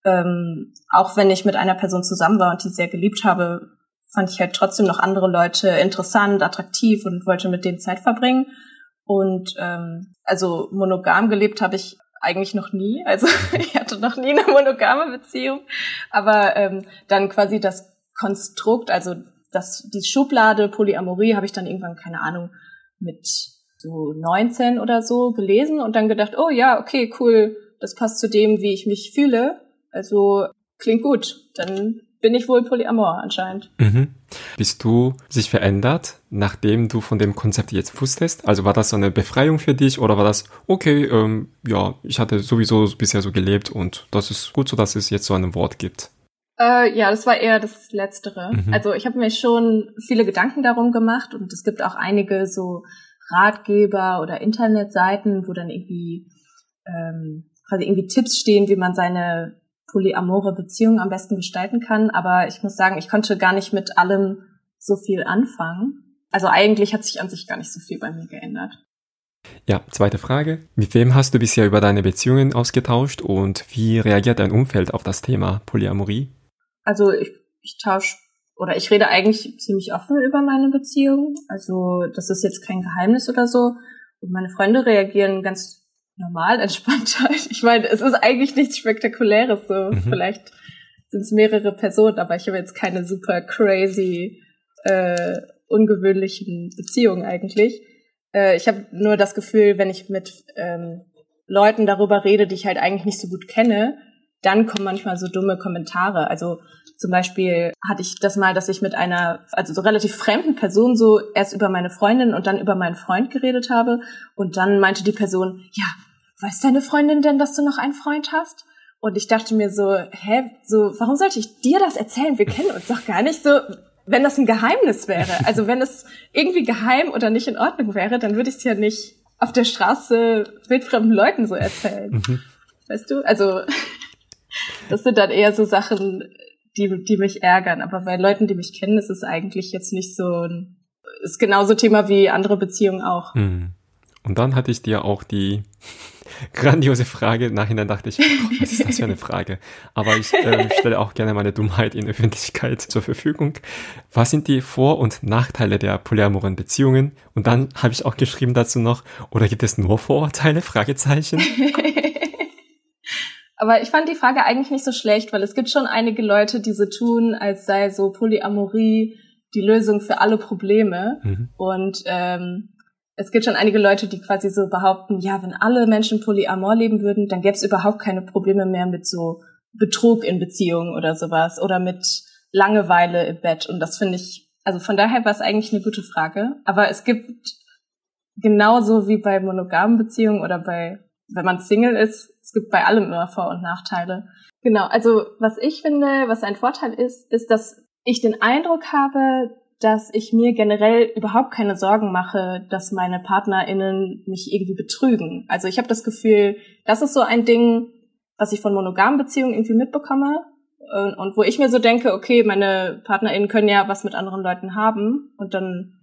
ähm, auch wenn ich mit einer Person zusammen war und die sehr geliebt habe, fand ich halt trotzdem noch andere Leute interessant, attraktiv und wollte mit denen Zeit verbringen. Und ähm, also monogam gelebt habe ich eigentlich noch nie. Also ich hatte noch nie eine monogame Beziehung. Aber ähm, dann quasi das Konstrukt, also das, die Schublade Polyamorie habe ich dann irgendwann, keine Ahnung, mit so 19 oder so gelesen und dann gedacht, oh ja, okay, cool, das passt zu dem, wie ich mich fühle. Also klingt gut. Dann bin ich wohl Polyamor anscheinend. Mhm. Bist du sich verändert, nachdem du von dem Konzept jetzt wusstest? Also war das so eine Befreiung für dich oder war das, okay, ähm, ja, ich hatte sowieso bisher so gelebt und das ist gut so, dass es jetzt so ein Wort gibt? Äh, ja, das war eher das Letztere. Mhm. Also ich habe mir schon viele Gedanken darum gemacht und es gibt auch einige so Ratgeber oder Internetseiten, wo dann irgendwie ähm, quasi irgendwie Tipps stehen, wie man seine polyamore Beziehung am besten gestalten kann. Aber ich muss sagen, ich konnte gar nicht mit allem so viel anfangen. Also eigentlich hat sich an sich gar nicht so viel bei mir geändert. Ja, zweite Frage. Mit wem hast du bisher über deine Beziehungen ausgetauscht und wie reagiert dein Umfeld auf das Thema Polyamorie? Also ich, ich tausche oder ich rede eigentlich ziemlich offen über meine Beziehung. Also das ist jetzt kein Geheimnis oder so. Und meine Freunde reagieren ganz normal, entspannt halt. Ich meine, es ist eigentlich nichts Spektakuläres. So mhm. vielleicht sind es mehrere Personen, aber ich habe jetzt keine super crazy, äh, ungewöhnlichen Beziehungen eigentlich. Äh, ich habe nur das Gefühl, wenn ich mit ähm, Leuten darüber rede, die ich halt eigentlich nicht so gut kenne, dann kommen manchmal so dumme Kommentare. Also zum Beispiel hatte ich das mal, dass ich mit einer, also so relativ fremden Person so erst über meine Freundin und dann über meinen Freund geredet habe. Und dann meinte die Person, ja, weiß deine Freundin denn, dass du noch einen Freund hast? Und ich dachte mir so, hä, so, warum sollte ich dir das erzählen? Wir kennen uns doch gar nicht so. Wenn das ein Geheimnis wäre, also wenn es irgendwie geheim oder nicht in Ordnung wäre, dann würde ich es ja nicht auf der Straße wildfremden Leuten so erzählen. Mhm. Weißt du? Also, das sind dann eher so Sachen, die, die mich ärgern. Aber bei Leuten, die mich kennen, ist es eigentlich jetzt nicht so ein, ist genauso Thema wie andere Beziehungen auch. Hm. Und dann hatte ich dir auch die grandiose Frage. Nachhinein dachte ich, oh Gott, was ist das für eine Frage? Aber ich äh, stelle auch gerne meine Dummheit in Öffentlichkeit zur Verfügung. Was sind die Vor- und Nachteile der polyamoren Beziehungen? Und dann habe ich auch geschrieben dazu noch, oder gibt es nur Vorurteile? Fragezeichen. Aber ich fand die Frage eigentlich nicht so schlecht, weil es gibt schon einige Leute, die so tun, als sei so Polyamorie die Lösung für alle Probleme. Mhm. Und ähm, es gibt schon einige Leute, die quasi so behaupten, ja, wenn alle Menschen polyamor leben würden, dann gäbe es überhaupt keine Probleme mehr mit so Betrug in Beziehungen oder sowas oder mit Langeweile im Bett. Und das finde ich, also von daher war es eigentlich eine gute Frage. Aber es gibt genauso wie bei monogamen Beziehungen oder bei, wenn man Single ist, es gibt bei allem immer Vor- und Nachteile. Genau, also was ich finde, was ein Vorteil ist, ist, dass ich den Eindruck habe, dass ich mir generell überhaupt keine Sorgen mache, dass meine PartnerInnen mich irgendwie betrügen. Also ich habe das Gefühl, das ist so ein Ding, was ich von monogamen Beziehungen irgendwie mitbekomme und, und wo ich mir so denke, okay, meine PartnerInnen können ja was mit anderen Leuten haben und dann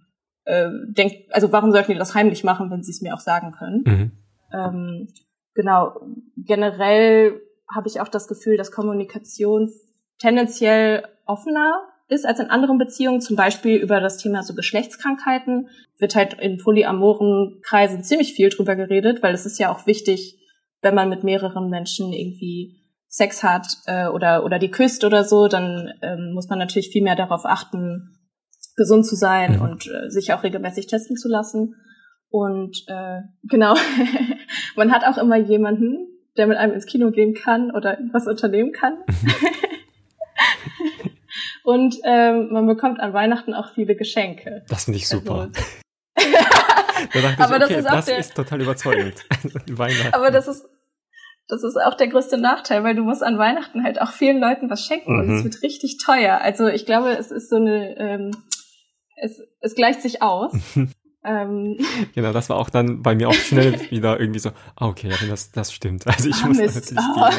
äh, denk, also warum sollten die das heimlich machen, wenn sie es mir auch sagen können? Mhm. Ähm, genau, generell habe ich auch das Gefühl, dass Kommunikation tendenziell offener ist als in anderen Beziehungen, zum Beispiel über das Thema so Geschlechtskrankheiten, wird halt in polyamoren Kreisen ziemlich viel drüber geredet, weil es ist ja auch wichtig, wenn man mit mehreren Menschen irgendwie Sex hat äh, oder, oder die küsst oder so, dann ähm, muss man natürlich viel mehr darauf achten, gesund zu sein mhm. und äh, sich auch regelmäßig testen zu lassen. Und äh, genau, man hat auch immer jemanden, der mit einem ins Kino gehen kann oder was unternehmen kann. Mhm. Und ähm, man bekommt an Weihnachten auch viele Geschenke. Das finde ich super. Also, da dachte aber ich, okay, das, ist, das der, ist total überzeugend. Weihnachten. Aber das ist, das ist auch der größte Nachteil, weil du musst an Weihnachten halt auch vielen Leuten was schenken mhm. und es mhm. wird richtig teuer. Also ich glaube, es ist so eine, ähm, es, es gleicht sich aus. Ähm, genau, das war auch dann bei mir auch schnell wieder irgendwie so, ah, okay, das, das stimmt. Also ich ah, muss Mist. natürlich oh.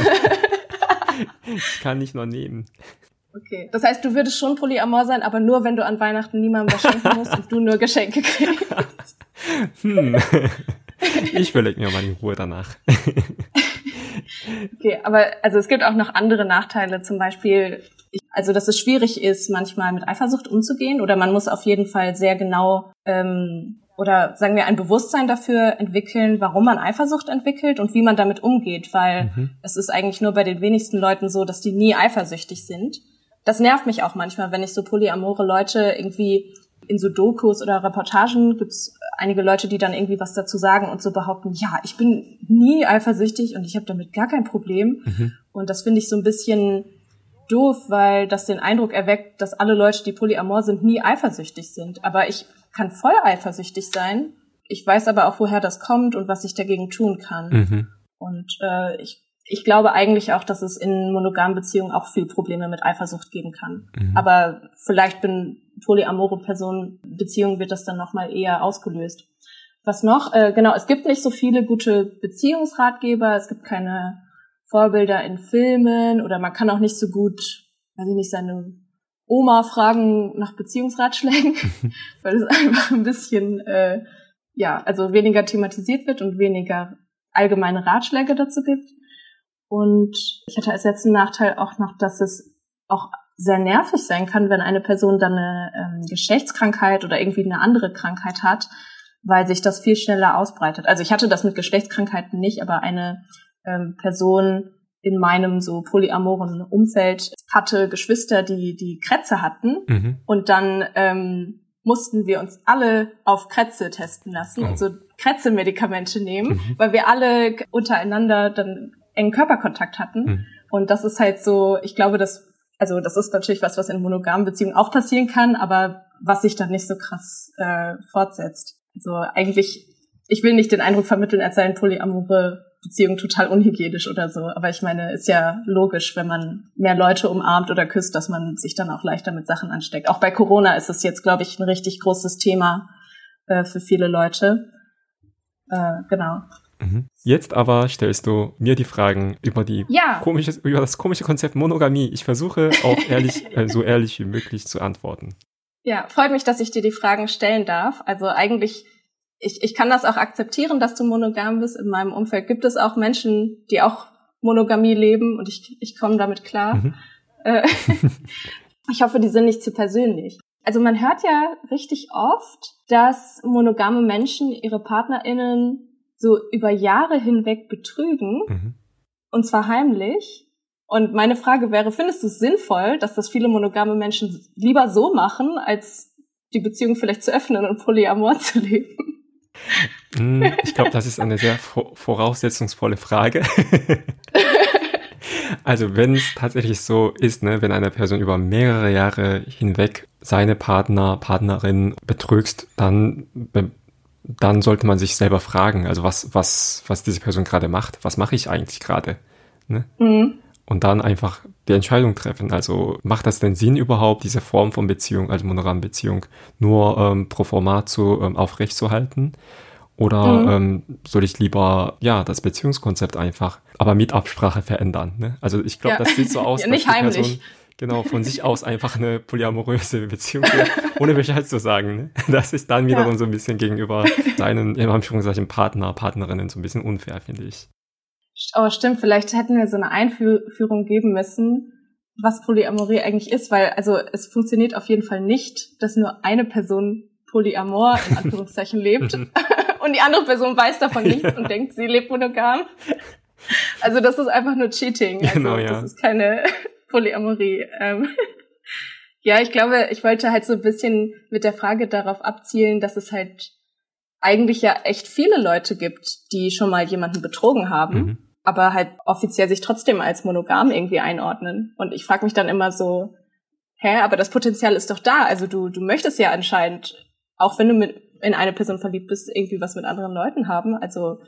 ich kann nicht nur nehmen. Okay. Das heißt, du würdest schon polyamor sein, aber nur, wenn du an Weihnachten niemandem was schenken musst und du nur Geschenke kriegst. hm. Ich überlege mir mal in Ruhe danach. okay, aber also es gibt auch noch andere Nachteile, zum Beispiel, also dass es schwierig ist, manchmal mit Eifersucht umzugehen oder man muss auf jeden Fall sehr genau ähm, oder sagen wir ein Bewusstsein dafür entwickeln, warum man Eifersucht entwickelt und wie man damit umgeht, weil mhm. es ist eigentlich nur bei den wenigsten Leuten so, dass die nie eifersüchtig sind das nervt mich auch manchmal, wenn ich so polyamore Leute irgendwie in so Dokus oder Reportagen gibt's einige Leute, die dann irgendwie was dazu sagen und so behaupten, ja, ich bin nie eifersüchtig und ich habe damit gar kein Problem. Mhm. Und das finde ich so ein bisschen doof, weil das den Eindruck erweckt, dass alle Leute, die polyamor sind, nie eifersüchtig sind. Aber ich kann voll eifersüchtig sein. Ich weiß aber auch, woher das kommt und was ich dagegen tun kann. Mhm. Und äh, ich ich glaube eigentlich auch, dass es in monogamen Beziehungen auch viel Probleme mit Eifersucht geben kann. Mhm. Aber vielleicht bin polyamore Personen Beziehungen wird das dann nochmal eher ausgelöst. Was noch? Äh, genau, es gibt nicht so viele gute Beziehungsratgeber, es gibt keine Vorbilder in Filmen oder man kann auch nicht so gut, weiß ich nicht, seine Oma fragen nach Beziehungsratschlägen, weil es einfach ein bisschen, äh, ja, also weniger thematisiert wird und weniger allgemeine Ratschläge dazu gibt. Und ich hatte als letzten Nachteil auch noch, dass es auch sehr nervig sein kann, wenn eine Person dann eine ähm, Geschlechtskrankheit oder irgendwie eine andere Krankheit hat, weil sich das viel schneller ausbreitet. Also ich hatte das mit Geschlechtskrankheiten nicht, aber eine ähm, Person in meinem so polyamoren Umfeld hatte Geschwister, die die Krätze hatten mhm. und dann ähm, mussten wir uns alle auf Krätze testen lassen, oh. also Krätze-Medikamente nehmen, mhm. weil wir alle untereinander dann engen Körperkontakt hatten. Mhm. Und das ist halt so, ich glaube, dass, also das ist natürlich was, was in monogamen Beziehungen auch passieren kann, aber was sich dann nicht so krass äh, fortsetzt. Also eigentlich, ich will nicht den Eindruck vermitteln, als seien polyamore Beziehungen total unhygienisch oder so. Aber ich meine, ist ja logisch, wenn man mehr Leute umarmt oder küsst, dass man sich dann auch leichter mit Sachen ansteckt. Auch bei Corona ist es jetzt, glaube ich, ein richtig großes Thema äh, für viele Leute. Äh, genau. Mhm. Jetzt aber stellst du mir die Fragen über die ja. komische, über das komische Konzept Monogamie. Ich versuche auch ehrlich, äh, so ehrlich wie möglich zu antworten. Ja, freut mich, dass ich dir die Fragen stellen darf. Also eigentlich, ich, ich kann das auch akzeptieren, dass du monogam bist. In meinem Umfeld gibt es auch Menschen, die auch Monogamie leben und ich, ich komme damit klar. Mhm. Äh, ich hoffe, die sind nicht zu persönlich. Also man hört ja richtig oft, dass monogame Menschen ihre PartnerInnen so über Jahre hinweg betrügen. Mhm. Und zwar heimlich. Und meine Frage wäre, findest du es sinnvoll, dass das viele monogame Menschen lieber so machen, als die Beziehung vielleicht zu öffnen und Polyamor zu leben? Hm, ich glaube, das ist eine sehr voraussetzungsvolle Frage. also wenn es tatsächlich so ist, ne, wenn eine Person über mehrere Jahre hinweg seine Partner, Partnerin betrügst, dann dann sollte man sich selber fragen, also was, was, was diese Person gerade macht, was mache ich eigentlich gerade? Ne? Mhm. Und dann einfach die Entscheidung treffen. Also macht das denn Sinn überhaupt, diese Form von Beziehung, also monogame Beziehung, nur ähm, pro forma zu ähm, aufrechtzuerhalten? Oder mhm. ähm, soll ich lieber ja das Beziehungskonzept einfach, aber mit Absprache verändern? Ne? Also ich glaube, ja. das sieht so aus, ja, nicht heimlich. Person genau von sich aus einfach eine polyamoröse Beziehung ohne Bescheid zu sagen. Ne? Das ist dann wiederum ja. so ein bisschen gegenüber deinen, in Anführungszeichen, Partner, Partnerinnen so ein bisschen unfair, finde ich. Aber oh, stimmt, vielleicht hätten wir so eine Einführung geben müssen, was Polyamorie eigentlich ist, weil also es funktioniert auf jeden Fall nicht, dass nur eine Person Polyamor in Anführungszeichen lebt und die andere Person weiß davon nichts ja. und denkt, sie lebt monogam. Also das ist einfach nur Cheating. Also genau, ja. Das ist keine Polyamorie. Ähm, ja, ich glaube, ich wollte halt so ein bisschen mit der Frage darauf abzielen, dass es halt eigentlich ja echt viele Leute gibt, die schon mal jemanden betrogen haben, mhm. Aber halt offiziell sich trotzdem als monogam irgendwie einordnen. Und ich frage mich dann immer so, hä, aber das Potenzial ist doch da. Also du, du möchtest ja anscheinend, auch wenn du mit in eine Person verliebt bist, irgendwie was mit anderen Leuten haben. Also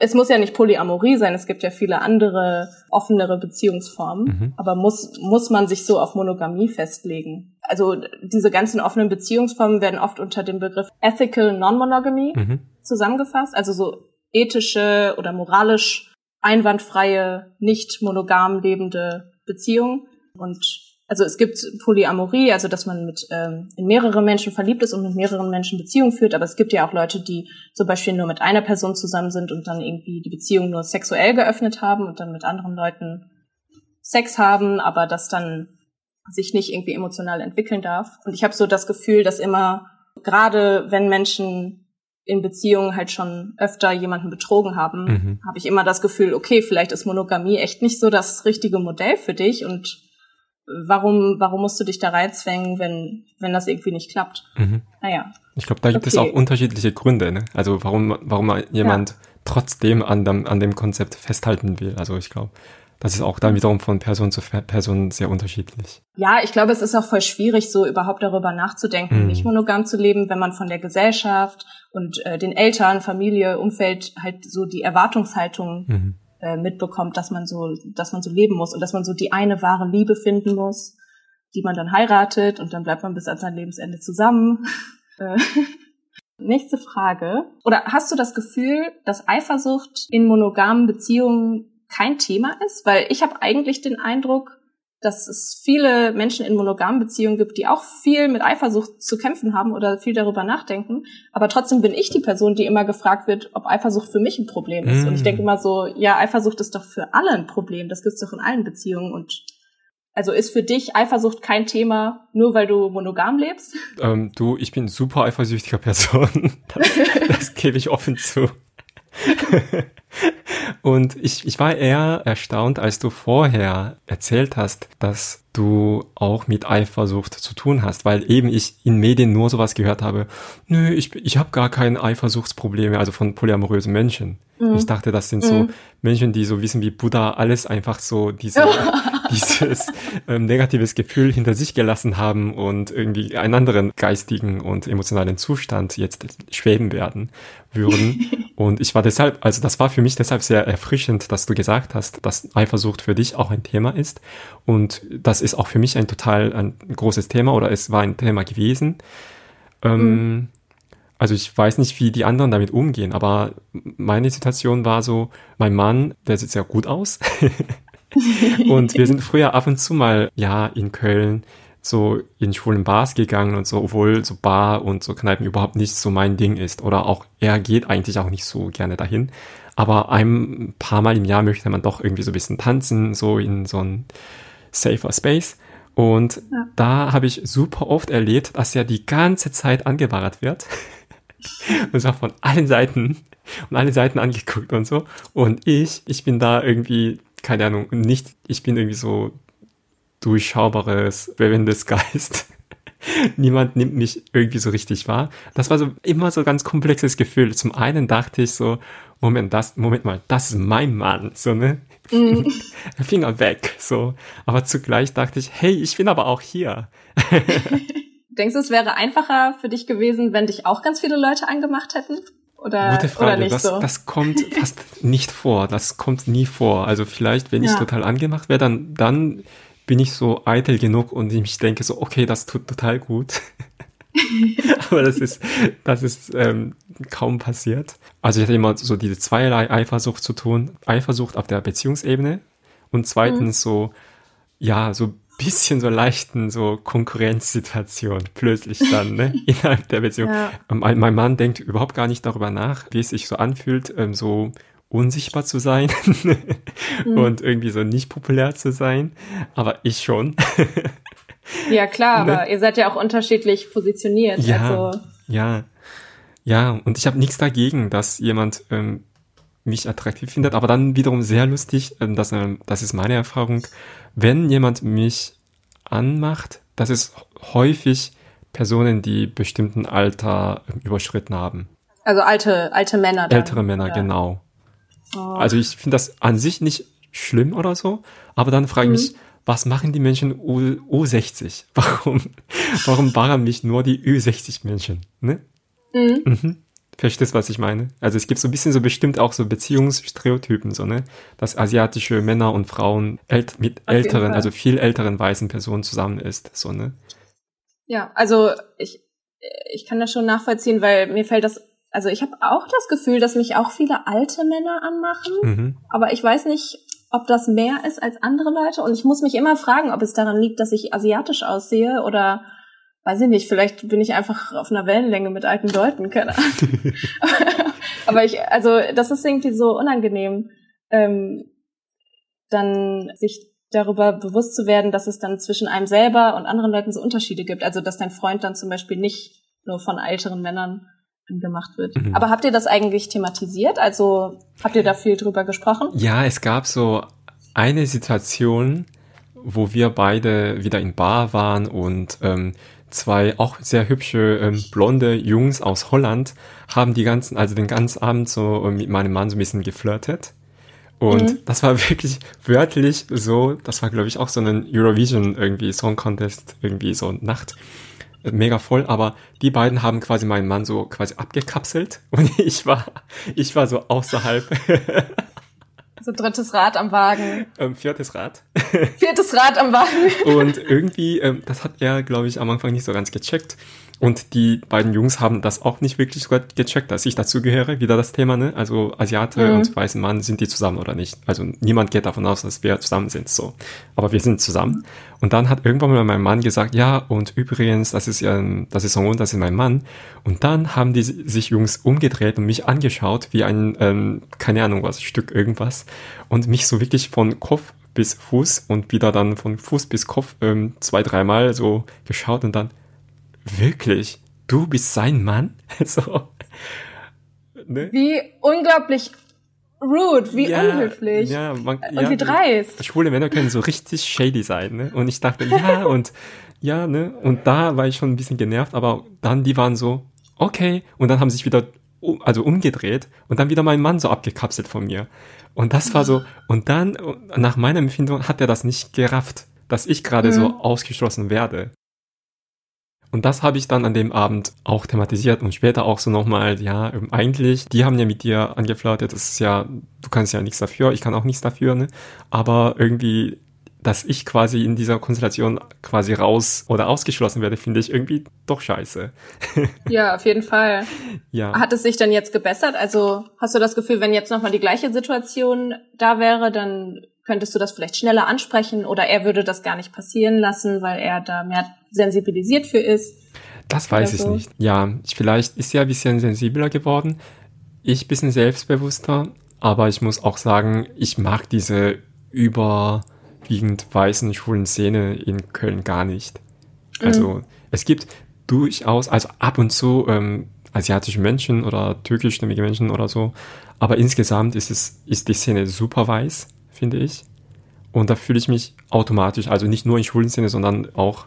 es muss ja nicht Polyamorie sein, es gibt ja viele andere offenere Beziehungsformen, mhm. aber muss, muss man sich so auf Monogamie festlegen? Also diese ganzen offenen Beziehungsformen werden oft unter dem Begriff Ethical Non-Monogamy mhm. zusammengefasst, also so ethische oder moralisch einwandfreie, nicht monogam lebende Beziehungen. Und also es gibt Polyamorie, also dass man mit ähm, in mehrere Menschen verliebt ist und mit mehreren Menschen Beziehung führt, aber es gibt ja auch Leute, die zum Beispiel nur mit einer Person zusammen sind und dann irgendwie die Beziehung nur sexuell geöffnet haben und dann mit anderen Leuten Sex haben, aber das dann sich nicht irgendwie emotional entwickeln darf. Und ich habe so das Gefühl, dass immer, gerade wenn Menschen in Beziehungen halt schon öfter jemanden betrogen haben, mhm. habe ich immer das Gefühl, okay, vielleicht ist Monogamie echt nicht so das richtige Modell für dich und warum, warum musst du dich da reinzwängen, wenn, wenn das irgendwie nicht klappt? Mhm. Naja. Ich glaube, da gibt okay. es auch unterschiedliche Gründe, ne? Also warum, warum jemand ja. trotzdem an dem, an dem Konzept festhalten will. Also ich glaube, das ist auch dann wiederum von Person zu Person sehr unterschiedlich. Ja, ich glaube, es ist auch voll schwierig, so überhaupt darüber nachzudenken, mhm. nicht monogam zu leben, wenn man von der Gesellschaft und äh, den Eltern, Familie, Umfeld halt so die Erwartungshaltung mhm äh, mitbekommt, dass man so, dass man so leben muss und dass man so die eine wahre Liebe finden muss, die man dann heiratet und dann bleibt man bis an sein Lebensende zusammen. Äh, nächste Frage. Oder hast du das Gefühl, dass Eifersucht in monogamen Beziehungen kein Thema ist? Weil ich habe eigentlich den Eindruck, dass es viele Menschen in monogamen Beziehungen gibt, die auch viel mit Eifersucht zu kämpfen haben oder viel darüber nachdenken. Aber trotzdem bin ich die Person, die immer gefragt wird, ob Eifersucht für mich ein Problem ist. Mm. Und ich denke mm. immer so, ja, Eifersucht ist doch für alle ein Problem. Das gibt's doch in allen Beziehungen. Und also ist für dich Eifersucht kein Thema, nur weil du monogam lebst? Ähm, du, ich bin super eifersüchtiger Person. Das, das gebe ich offen zu. Und ich, ich war eher erstaunt, als du vorher erzählt hast, dass du auch mit Eifersucht zu tun hast, weil eben ich in Medien nur sowas gehört habe, nö, ich, ich habe gar keine Eifersuchtsprobleme, also von polyamorösen Menschen. Mhm. Ich dachte, das sind so mhm. Menschen, die so wissen wie Buddha, alles einfach so diese, dieses ähm, negatives Gefühl hinter sich gelassen haben und irgendwie einen anderen geistigen und emotionalen Zustand jetzt schweben werden würden. und ich war deshalb, also das war für mich deshalb sehr erfrischend, dass du gesagt hast, dass Eifersucht für dich auch ein Thema ist. Und das ist auch für mich ein total ein großes Thema oder es war ein Thema gewesen. Ähm, mhm. Also ich weiß nicht, wie die anderen damit umgehen, aber meine Situation war so, mein Mann, der sieht sehr gut aus. und wir sind früher ab und zu mal, ja, in Köln so in schwulen Bars gegangen und so, obwohl so Bar und so Kneipen überhaupt nicht so mein Ding ist. Oder auch er geht eigentlich auch nicht so gerne dahin. Aber ein paar Mal im Jahr möchte man doch irgendwie so ein bisschen tanzen, so in so ein safer Space. Und ja. da habe ich super oft erlebt, dass er die ganze Zeit angebarrt wird. und zwar von allen Seiten und alle Seiten angeguckt und so. Und ich, ich bin da irgendwie, keine Ahnung, nicht, ich bin irgendwie so durchschaubares, bewendes Geist. Niemand nimmt mich irgendwie so richtig wahr. Das war so immer so ein ganz komplexes Gefühl. Zum einen dachte ich so, Moment, das, Moment mal, das ist mein Mann, so, ne? Mm. Finger weg, so. Aber zugleich dachte ich, hey, ich bin aber auch hier. Denkst du, es wäre einfacher für dich gewesen, wenn dich auch ganz viele Leute angemacht hätten? Oder, Gute Frage. Oder nicht das, so? das kommt fast nicht vor. Das kommt nie vor. Also vielleicht, wenn ja. ich total angemacht wäre, dann, dann bin ich so eitel genug und ich denke so, okay, das tut total gut. Aber das ist, das ist ähm, kaum passiert. Also ich hatte immer so diese zweierlei Eifersucht zu tun. Eifersucht auf der Beziehungsebene und zweitens mhm. so, ja, so bisschen so leichten so Konkurrenzsituation plötzlich dann ne, innerhalb der Beziehung. Ja. Mein, mein, Mann denkt überhaupt gar nicht darüber nach, wie es sich so anfühlt, ähm, so unsichtbar zu sein mhm. und irgendwie so nicht populär zu sein, aber ich schon. Ja klar, ne? aber ihr seid ja auch unterschiedlich positioniert. Ja, also. ja, ja. Und ich habe nichts dagegen, dass jemand ähm, mich attraktiv findet, aber dann wiederum sehr lustig, ähm, dass, ähm, das ist meine Erfahrung, wenn jemand mich anmacht, das ist häufig Personen, die bestimmten Alter überschritten haben. Also alte, alte Männer. Dann. Ältere Männer, ja. genau. Oh. Also ich finde das an sich nicht schlimm oder so, aber dann frage ich mhm. mich, was machen die Menschen U, U60? Warum, warum waren mich nur die Ü60 Menschen? Ne? Mhm. Mhm. Verstehst, was ich meine? Also es gibt so ein bisschen so bestimmt auch so Beziehungsstereotypen, so, ne? Dass asiatische Männer und Frauen ält mit Auf älteren, also viel älteren weißen Personen zusammen ist, so, ne? Ja, also ich, ich kann das schon nachvollziehen, weil mir fällt das, also ich habe auch das Gefühl, dass mich auch viele alte Männer anmachen, mhm. aber ich weiß nicht, ob das mehr ist als andere Leute und ich muss mich immer fragen, ob es daran liegt, dass ich asiatisch aussehe oder weiß ich nicht, vielleicht bin ich einfach auf einer Wellenlänge mit alten Leuten, keine Ahnung. Aber ich, also das ist irgendwie so unangenehm, ähm, dann sich darüber bewusst zu werden, dass es dann zwischen einem selber und anderen Leuten so Unterschiede gibt. Also dass dein Freund dann zum Beispiel nicht nur von älteren Männern gemacht wird. Mhm. Aber habt ihr das eigentlich thematisiert? Also habt ihr da viel drüber gesprochen? Ja, es gab so eine Situation, wo wir beide wieder in Bar waren und ähm, zwei auch sehr hübsche ähm, blonde Jungs aus Holland haben die ganzen, also den ganzen Abend so äh, mit meinem Mann so ein bisschen geflirtet. Und mhm. das war wirklich wörtlich so, das war glaube ich auch so ein Eurovision irgendwie Song Contest irgendwie so Nacht. Mega voll, aber die beiden haben quasi meinen Mann so quasi abgekapselt und ich war, ich war so außerhalb. So drittes Rad am Wagen. Ähm, viertes Rad. Viertes Rad am Wagen. Und irgendwie, ähm, das hat er, glaube ich, am Anfang nicht so ganz gecheckt. Und die beiden Jungs haben das auch nicht wirklich so gecheckt, dass ich dazugehöre. Wieder das Thema, ne? Also Asiate mhm. und weißen Mann, sind die zusammen oder nicht? Also niemand geht davon aus, dass wir zusammen sind, so. Aber wir sind zusammen. Und dann hat irgendwann mal mein Mann gesagt, ja, und übrigens, das ist ja, das ist Song das ist mein Mann. Und dann haben die sich Jungs umgedreht und mich angeschaut, wie ein, ähm, keine Ahnung was, Stück irgendwas. Und mich so wirklich von Kopf bis Fuß und wieder dann von Fuß bis Kopf ähm, zwei, dreimal so geschaut und dann, wirklich? Du bist sein Mann? so. Ne? Wie unglaublich rude, wie ja, unhöflich. Ja, man, und ja, wie dreist. Schwule Männer können so richtig shady sein, ne? Und ich dachte, ja, und ja, ne? Und da war ich schon ein bisschen genervt, aber dann die waren so, okay. Und dann haben sie sich wieder also umgedreht und dann wieder mein Mann so abgekapselt von mir. Und das war so, und dann, nach meiner Empfindung, hat er das nicht gerafft, dass ich gerade mhm. so ausgeschlossen werde. Und das habe ich dann an dem Abend auch thematisiert und später auch so nochmal, ja, ähm, eigentlich, die haben ja mit dir angeflirtet, das ist ja, du kannst ja nichts dafür, ich kann auch nichts dafür, ne? Aber irgendwie, dass ich quasi in dieser Konstellation quasi raus oder ausgeschlossen werde, finde ich irgendwie doch scheiße. Ja, auf jeden Fall. Ja. Hat es sich dann jetzt gebessert? Also hast du das Gefühl, wenn jetzt nochmal die gleiche Situation da wäre, dann könntest du das vielleicht schneller ansprechen oder er würde das gar nicht passieren lassen, weil er da mehr sensibilisiert für ist. Das weiß ich so. nicht. Ja, vielleicht ist er ein bisschen sensibler geworden. Ich bisschen selbstbewusster, aber ich muss auch sagen, ich mag diese überwiegend weißen schwulen Szene in Köln gar nicht. Also mhm. es gibt durchaus, also ab und zu ähm, asiatische Menschen oder türkischstämmige Menschen oder so, aber insgesamt ist es, ist die Szene super weiß, finde ich. Und da fühle ich mich automatisch, also nicht nur in schwulen Szene, sondern auch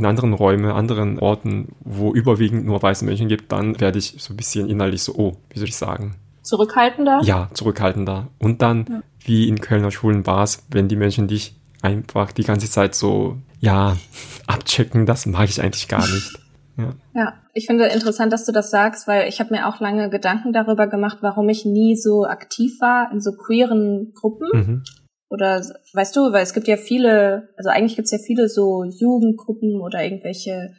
in anderen Räumen, anderen Orten, wo überwiegend nur weiße Menschen gibt, dann werde ich so ein bisschen innerlich so, oh, wie soll ich sagen? Zurückhaltender? Ja, zurückhaltender. Und dann, ja. wie in Kölner schwulen Bars, wenn die Menschen dich einfach die ganze Zeit so, ja, abchecken, das mag ich eigentlich gar nicht. Ja. ja, ich finde interessant, dass du das sagst, weil ich habe mir auch lange Gedanken darüber gemacht, warum ich nie so aktiv war in so queeren Gruppen. Mhm. Oder weißt du, weil es gibt ja viele, also eigentlich gibt es ja viele so Jugendgruppen oder irgendwelche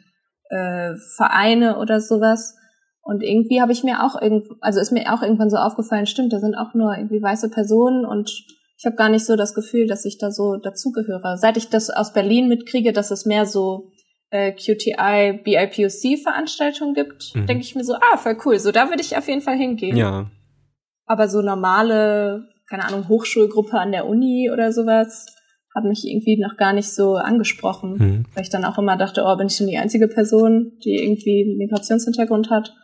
äh, Vereine oder sowas. Und irgendwie habe ich mir auch irgend, also ist mir auch irgendwann so aufgefallen, stimmt, da sind auch nur irgendwie weiße Personen und ich habe gar nicht so das Gefühl, dass ich da so dazugehöre. Seit ich das aus Berlin mitkriege, dass es mehr so äh, QTI BIPOC Veranstaltungen gibt, mhm. denke ich mir so, ah, voll cool, so da würde ich auf jeden Fall hingehen. Ja. Aber so normale keine Ahnung, Hochschulgruppe an der Uni oder sowas, hat mich irgendwie noch gar nicht so angesprochen, mhm. weil ich dann auch immer dachte, oh, bin ich denn die einzige Person, die irgendwie einen Migrationshintergrund hat?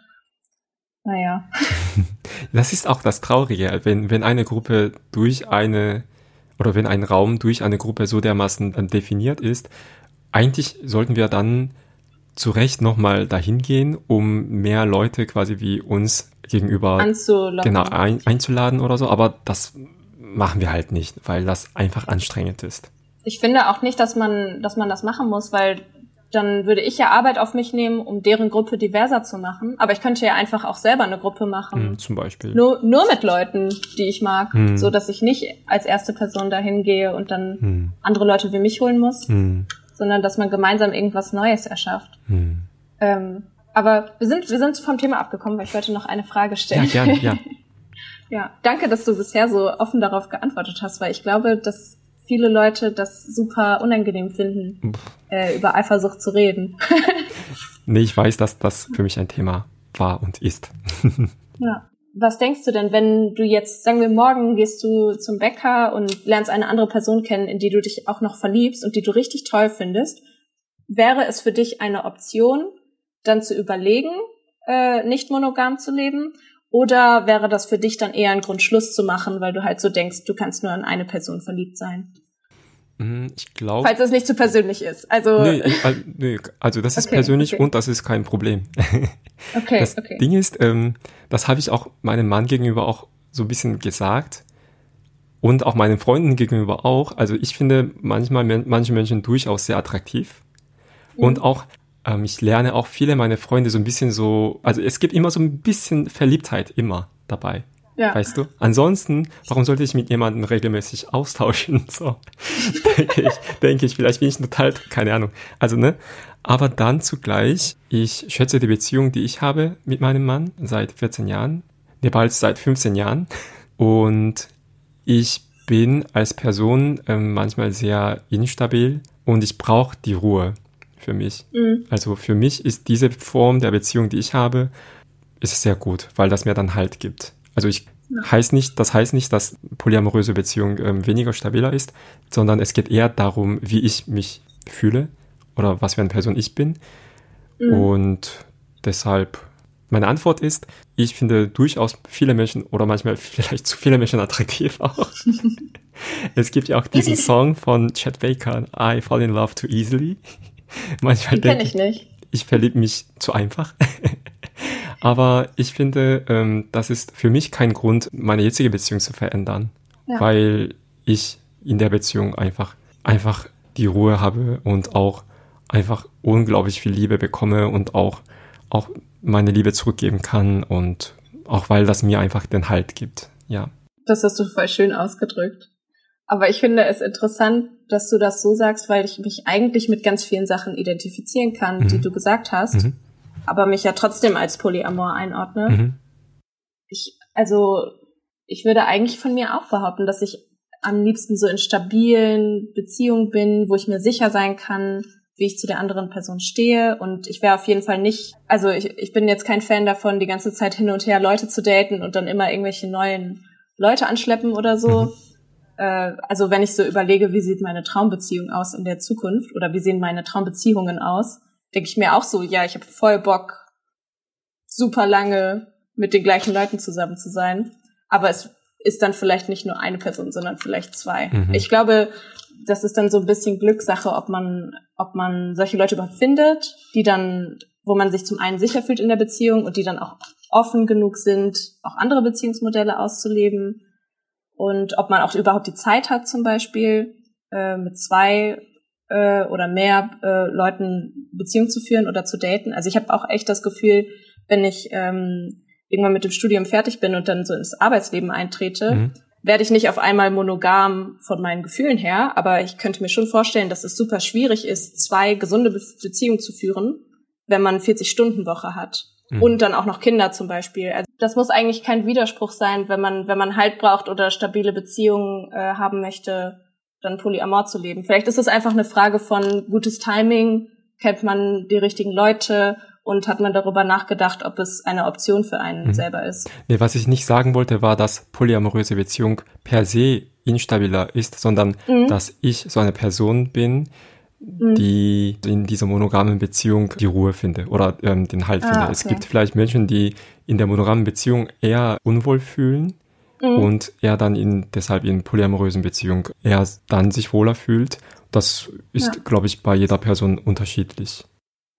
Naja. Das ist auch das Traurige, wenn, wenn eine Gruppe durch eine oder wenn ein Raum durch eine Gruppe so dermaßen definiert ist, eigentlich sollten wir dann zu Recht nochmal dahin gehen, um mehr Leute quasi wie uns gegenüber genau ein, einzuladen oder so, aber das machen wir halt nicht, weil das einfach anstrengend ist. Ich finde auch nicht, dass man, dass man das machen muss, weil dann würde ich ja Arbeit auf mich nehmen, um deren Gruppe diverser zu machen. Aber ich könnte ja einfach auch selber eine Gruppe machen. Hm, zum Beispiel. Nur, nur mit Leuten, die ich mag, hm. so dass ich nicht als erste Person dahin gehe und dann hm. andere Leute wie mich holen muss, hm. sondern dass man gemeinsam irgendwas Neues erschafft. Hm. Ähm, aber wir sind, wir sind vom Thema abgekommen, weil ich wollte noch eine Frage stellen. Ja, gerne, ja. ja, danke, dass du bisher so offen darauf geantwortet hast, weil ich glaube, dass viele Leute das super unangenehm finden, äh, über Eifersucht zu reden. nee, ich weiß, dass das für mich ein Thema war und ist. ja. Was denkst du denn, wenn du jetzt, sagen wir morgen, gehst du zum Bäcker und lernst eine andere Person kennen, in die du dich auch noch verliebst und die du richtig toll findest? Wäre es für dich eine Option, dann zu überlegen, äh, nicht monogam zu leben? Oder wäre das für dich dann eher ein Grund, Schluss zu machen, weil du halt so denkst, du kannst nur in eine Person verliebt sein? Hm, ich glaube. Falls es nicht zu persönlich ist. Also, nee, nee also das ist okay, persönlich okay. und das ist kein Problem. Okay, das okay. Ding ist, ähm, das habe ich auch meinem Mann gegenüber auch so ein bisschen gesagt und auch meinen Freunden gegenüber auch. Also ich finde manchmal manche Menschen durchaus sehr attraktiv. Mhm. Und auch ähm, ich lerne auch viele meiner Freunde so ein bisschen so, also es gibt immer so ein bisschen Verliebtheit immer dabei. Ja. Weißt du? Ansonsten, warum sollte ich mit jemandem regelmäßig austauschen? So, denke ich, denke ich, vielleicht bin ich total, keine Ahnung. Also, ne? Aber dann zugleich, ich schätze die Beziehung, die ich habe mit meinem Mann seit 14 Jahren, ne, bald seit 15 Jahren. Und ich bin als Person ähm, manchmal sehr instabil und ich brauche die Ruhe für mich. Mhm. Also für mich ist diese Form der Beziehung, die ich habe, ist sehr gut, weil das mir dann Halt gibt. Also ich ja. heißt nicht, das heißt nicht, dass polyamoröse Beziehung ähm, weniger stabiler ist, sondern es geht eher darum, wie ich mich fühle oder was für eine Person ich bin. Mhm. Und deshalb meine Antwort ist, ich finde durchaus viele Menschen oder manchmal vielleicht zu viele Menschen attraktiv auch. es gibt ja auch diesen Song von Chad Baker, I Fall in Love Too Easily. Manchmal denke ich nicht. Ich verliebe mich zu einfach. Aber ich finde, ähm, das ist für mich kein Grund, meine jetzige Beziehung zu verändern, ja. weil ich in der Beziehung einfach, einfach die Ruhe habe und auch einfach unglaublich viel Liebe bekomme und auch, auch meine Liebe zurückgeben kann und auch weil das mir einfach den Halt gibt, ja. Das hast du voll schön ausgedrückt. Aber ich finde es interessant, dass du das so sagst, weil ich mich eigentlich mit ganz vielen Sachen identifizieren kann, mhm. die du gesagt hast, mhm. aber mich ja trotzdem als Polyamor einordne. Mhm. Ich, also, ich würde eigentlich von mir auch behaupten, dass ich am liebsten so in stabilen Beziehungen bin, wo ich mir sicher sein kann, wie ich zu der anderen Person stehe. Und ich wäre auf jeden Fall nicht, also ich, ich bin jetzt kein Fan davon, die ganze Zeit hin und her Leute zu daten und dann immer irgendwelche neuen Leute anschleppen oder so. Äh, also wenn ich so überlege, wie sieht meine Traumbeziehung aus in der Zukunft oder wie sehen meine Traumbeziehungen aus, denke ich mir auch so, ja, ich habe voll Bock, super lange mit den gleichen Leuten zusammen zu sein. Aber es ist dann vielleicht nicht nur eine Person, sondern vielleicht zwei. Mhm. Ich glaube, das ist dann so ein bisschen Glückssache, ob man, ob man solche Leute überhaupt findet, die dann, wo man sich zum einen sicher fühlt in der Beziehung und die dann auch offen genug sind, auch andere Beziehungsmodelle auszuleben und ob man auch überhaupt die Zeit hat, zum Beispiel äh, mit zwei äh, oder mehr äh, Leuten Beziehung zu führen oder zu daten. Also ich habe auch echt das Gefühl, wenn ich ähm, irgendwann mit dem Studium fertig bin und dann so ins Arbeitsleben eintrete, mhm. werde ich nicht auf einmal monogam von meinen Gefühlen her, aber ich könnte mir schon vorstellen, dass es super schwierig ist, zwei gesunde Be Beziehungen zu führen, wenn man 40-Stunden-Woche hat. Mhm. Und dann auch noch Kinder zum Beispiel. Also das muss eigentlich kein Widerspruch sein, wenn man, wenn man Halt braucht oder stabile Beziehungen äh, haben möchte, dann polyamor zu leben. Vielleicht ist es einfach eine Frage von gutes Timing, kennt man die richtigen Leute und hat man darüber nachgedacht, ob es eine Option für einen mhm. selber ist. Nee, was ich nicht sagen wollte, war, dass polyamoröse Beziehung per se instabiler ist, sondern mhm. dass ich so eine Person bin. Die in dieser monogamen Beziehung die Ruhe finde oder ähm, den Halt ah, finde. Okay. Es gibt vielleicht Menschen, die in der monogamen Beziehung eher unwohl fühlen mhm. und er dann in, deshalb in polyamorösen Beziehung eher dann sich wohler fühlt. Das ist, ja. glaube ich, bei jeder Person unterschiedlich.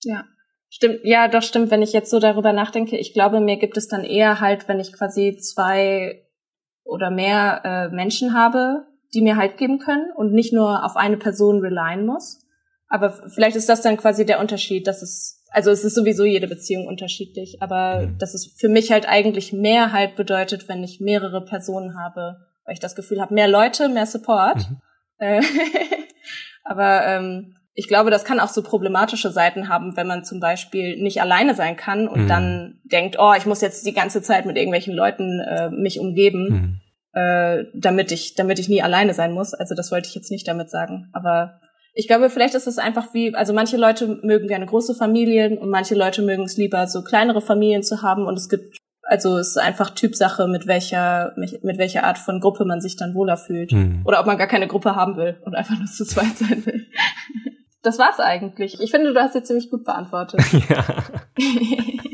Ja. Stimmt, ja, das stimmt, wenn ich jetzt so darüber nachdenke. Ich glaube, mir gibt es dann eher halt, wenn ich quasi zwei oder mehr äh, Menschen habe, die mir halt geben können und nicht nur auf eine Person relyen muss. Aber vielleicht ist das dann quasi der Unterschied, dass es, also es ist sowieso jede Beziehung unterschiedlich, aber mhm. dass es für mich halt eigentlich mehr halt bedeutet, wenn ich mehrere Personen habe, weil ich das Gefühl habe, mehr Leute, mehr Support. Mhm. Äh, aber ähm, ich glaube, das kann auch so problematische Seiten haben, wenn man zum Beispiel nicht alleine sein kann und mhm. dann denkt, oh, ich muss jetzt die ganze Zeit mit irgendwelchen Leuten äh, mich umgeben, mhm. äh, damit ich, damit ich nie alleine sein muss. Also das wollte ich jetzt nicht damit sagen. Aber ich glaube, vielleicht ist es einfach wie, also manche Leute mögen gerne große Familien und manche Leute mögen es lieber, so kleinere Familien zu haben. Und es gibt, also es ist einfach Typsache, mit welcher, mit welcher Art von Gruppe man sich dann wohler fühlt. Mhm. Oder ob man gar keine Gruppe haben will und einfach nur zu zweit sein will. Das war's eigentlich. Ich finde, du hast jetzt ziemlich gut beantwortet. Ja.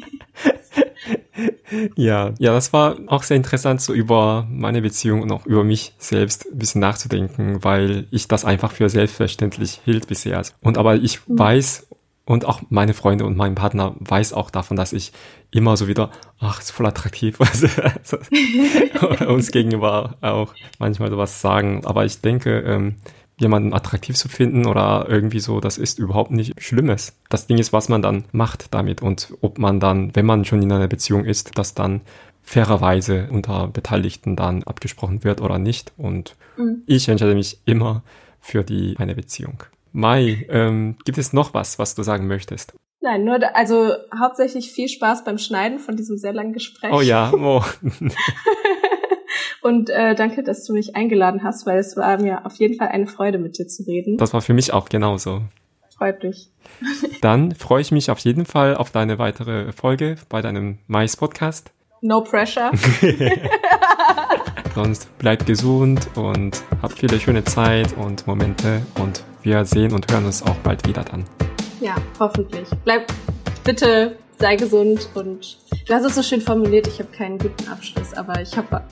ja, ja, das war auch sehr interessant, so über meine Beziehung und auch über mich selbst ein bisschen nachzudenken, weil ich das einfach für selbstverständlich hielt bisher. Und aber ich mhm. weiß und auch meine Freunde und mein Partner weiß auch davon, dass ich immer so wieder, ach, ist voll attraktiv, also, also, uns gegenüber auch manchmal sowas sagen. Aber ich denke, ähm, jemanden attraktiv zu finden oder irgendwie so, das ist überhaupt nicht Schlimmes. Das Ding ist, was man dann macht damit und ob man dann, wenn man schon in einer Beziehung ist, das dann fairerweise unter Beteiligten dann abgesprochen wird oder nicht. Und mhm. ich entscheide mich immer für die eine Beziehung. Mai, ähm, gibt es noch was, was du sagen möchtest? Nein, nur also hauptsächlich viel Spaß beim Schneiden von diesem sehr langen Gespräch. Oh ja, oh. Und äh, danke, dass du mich eingeladen hast, weil es war mir auf jeden Fall eine Freude, mit dir zu reden. Das war für mich auch genauso. Freut mich. Dann freue ich mich auf jeden Fall auf deine weitere Folge bei deinem Mais-Podcast. No pressure. Sonst bleibt gesund und habt viele schöne Zeit und Momente und wir sehen und hören uns auch bald wieder dann. Ja, hoffentlich. Bleib bitte, sei gesund und du hast es so schön formuliert, ich habe keinen guten Abschluss, aber ich habe.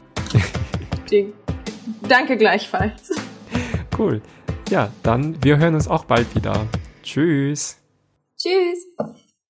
Danke gleichfalls. Cool. Ja, dann wir hören uns auch bald wieder. Tschüss. Tschüss.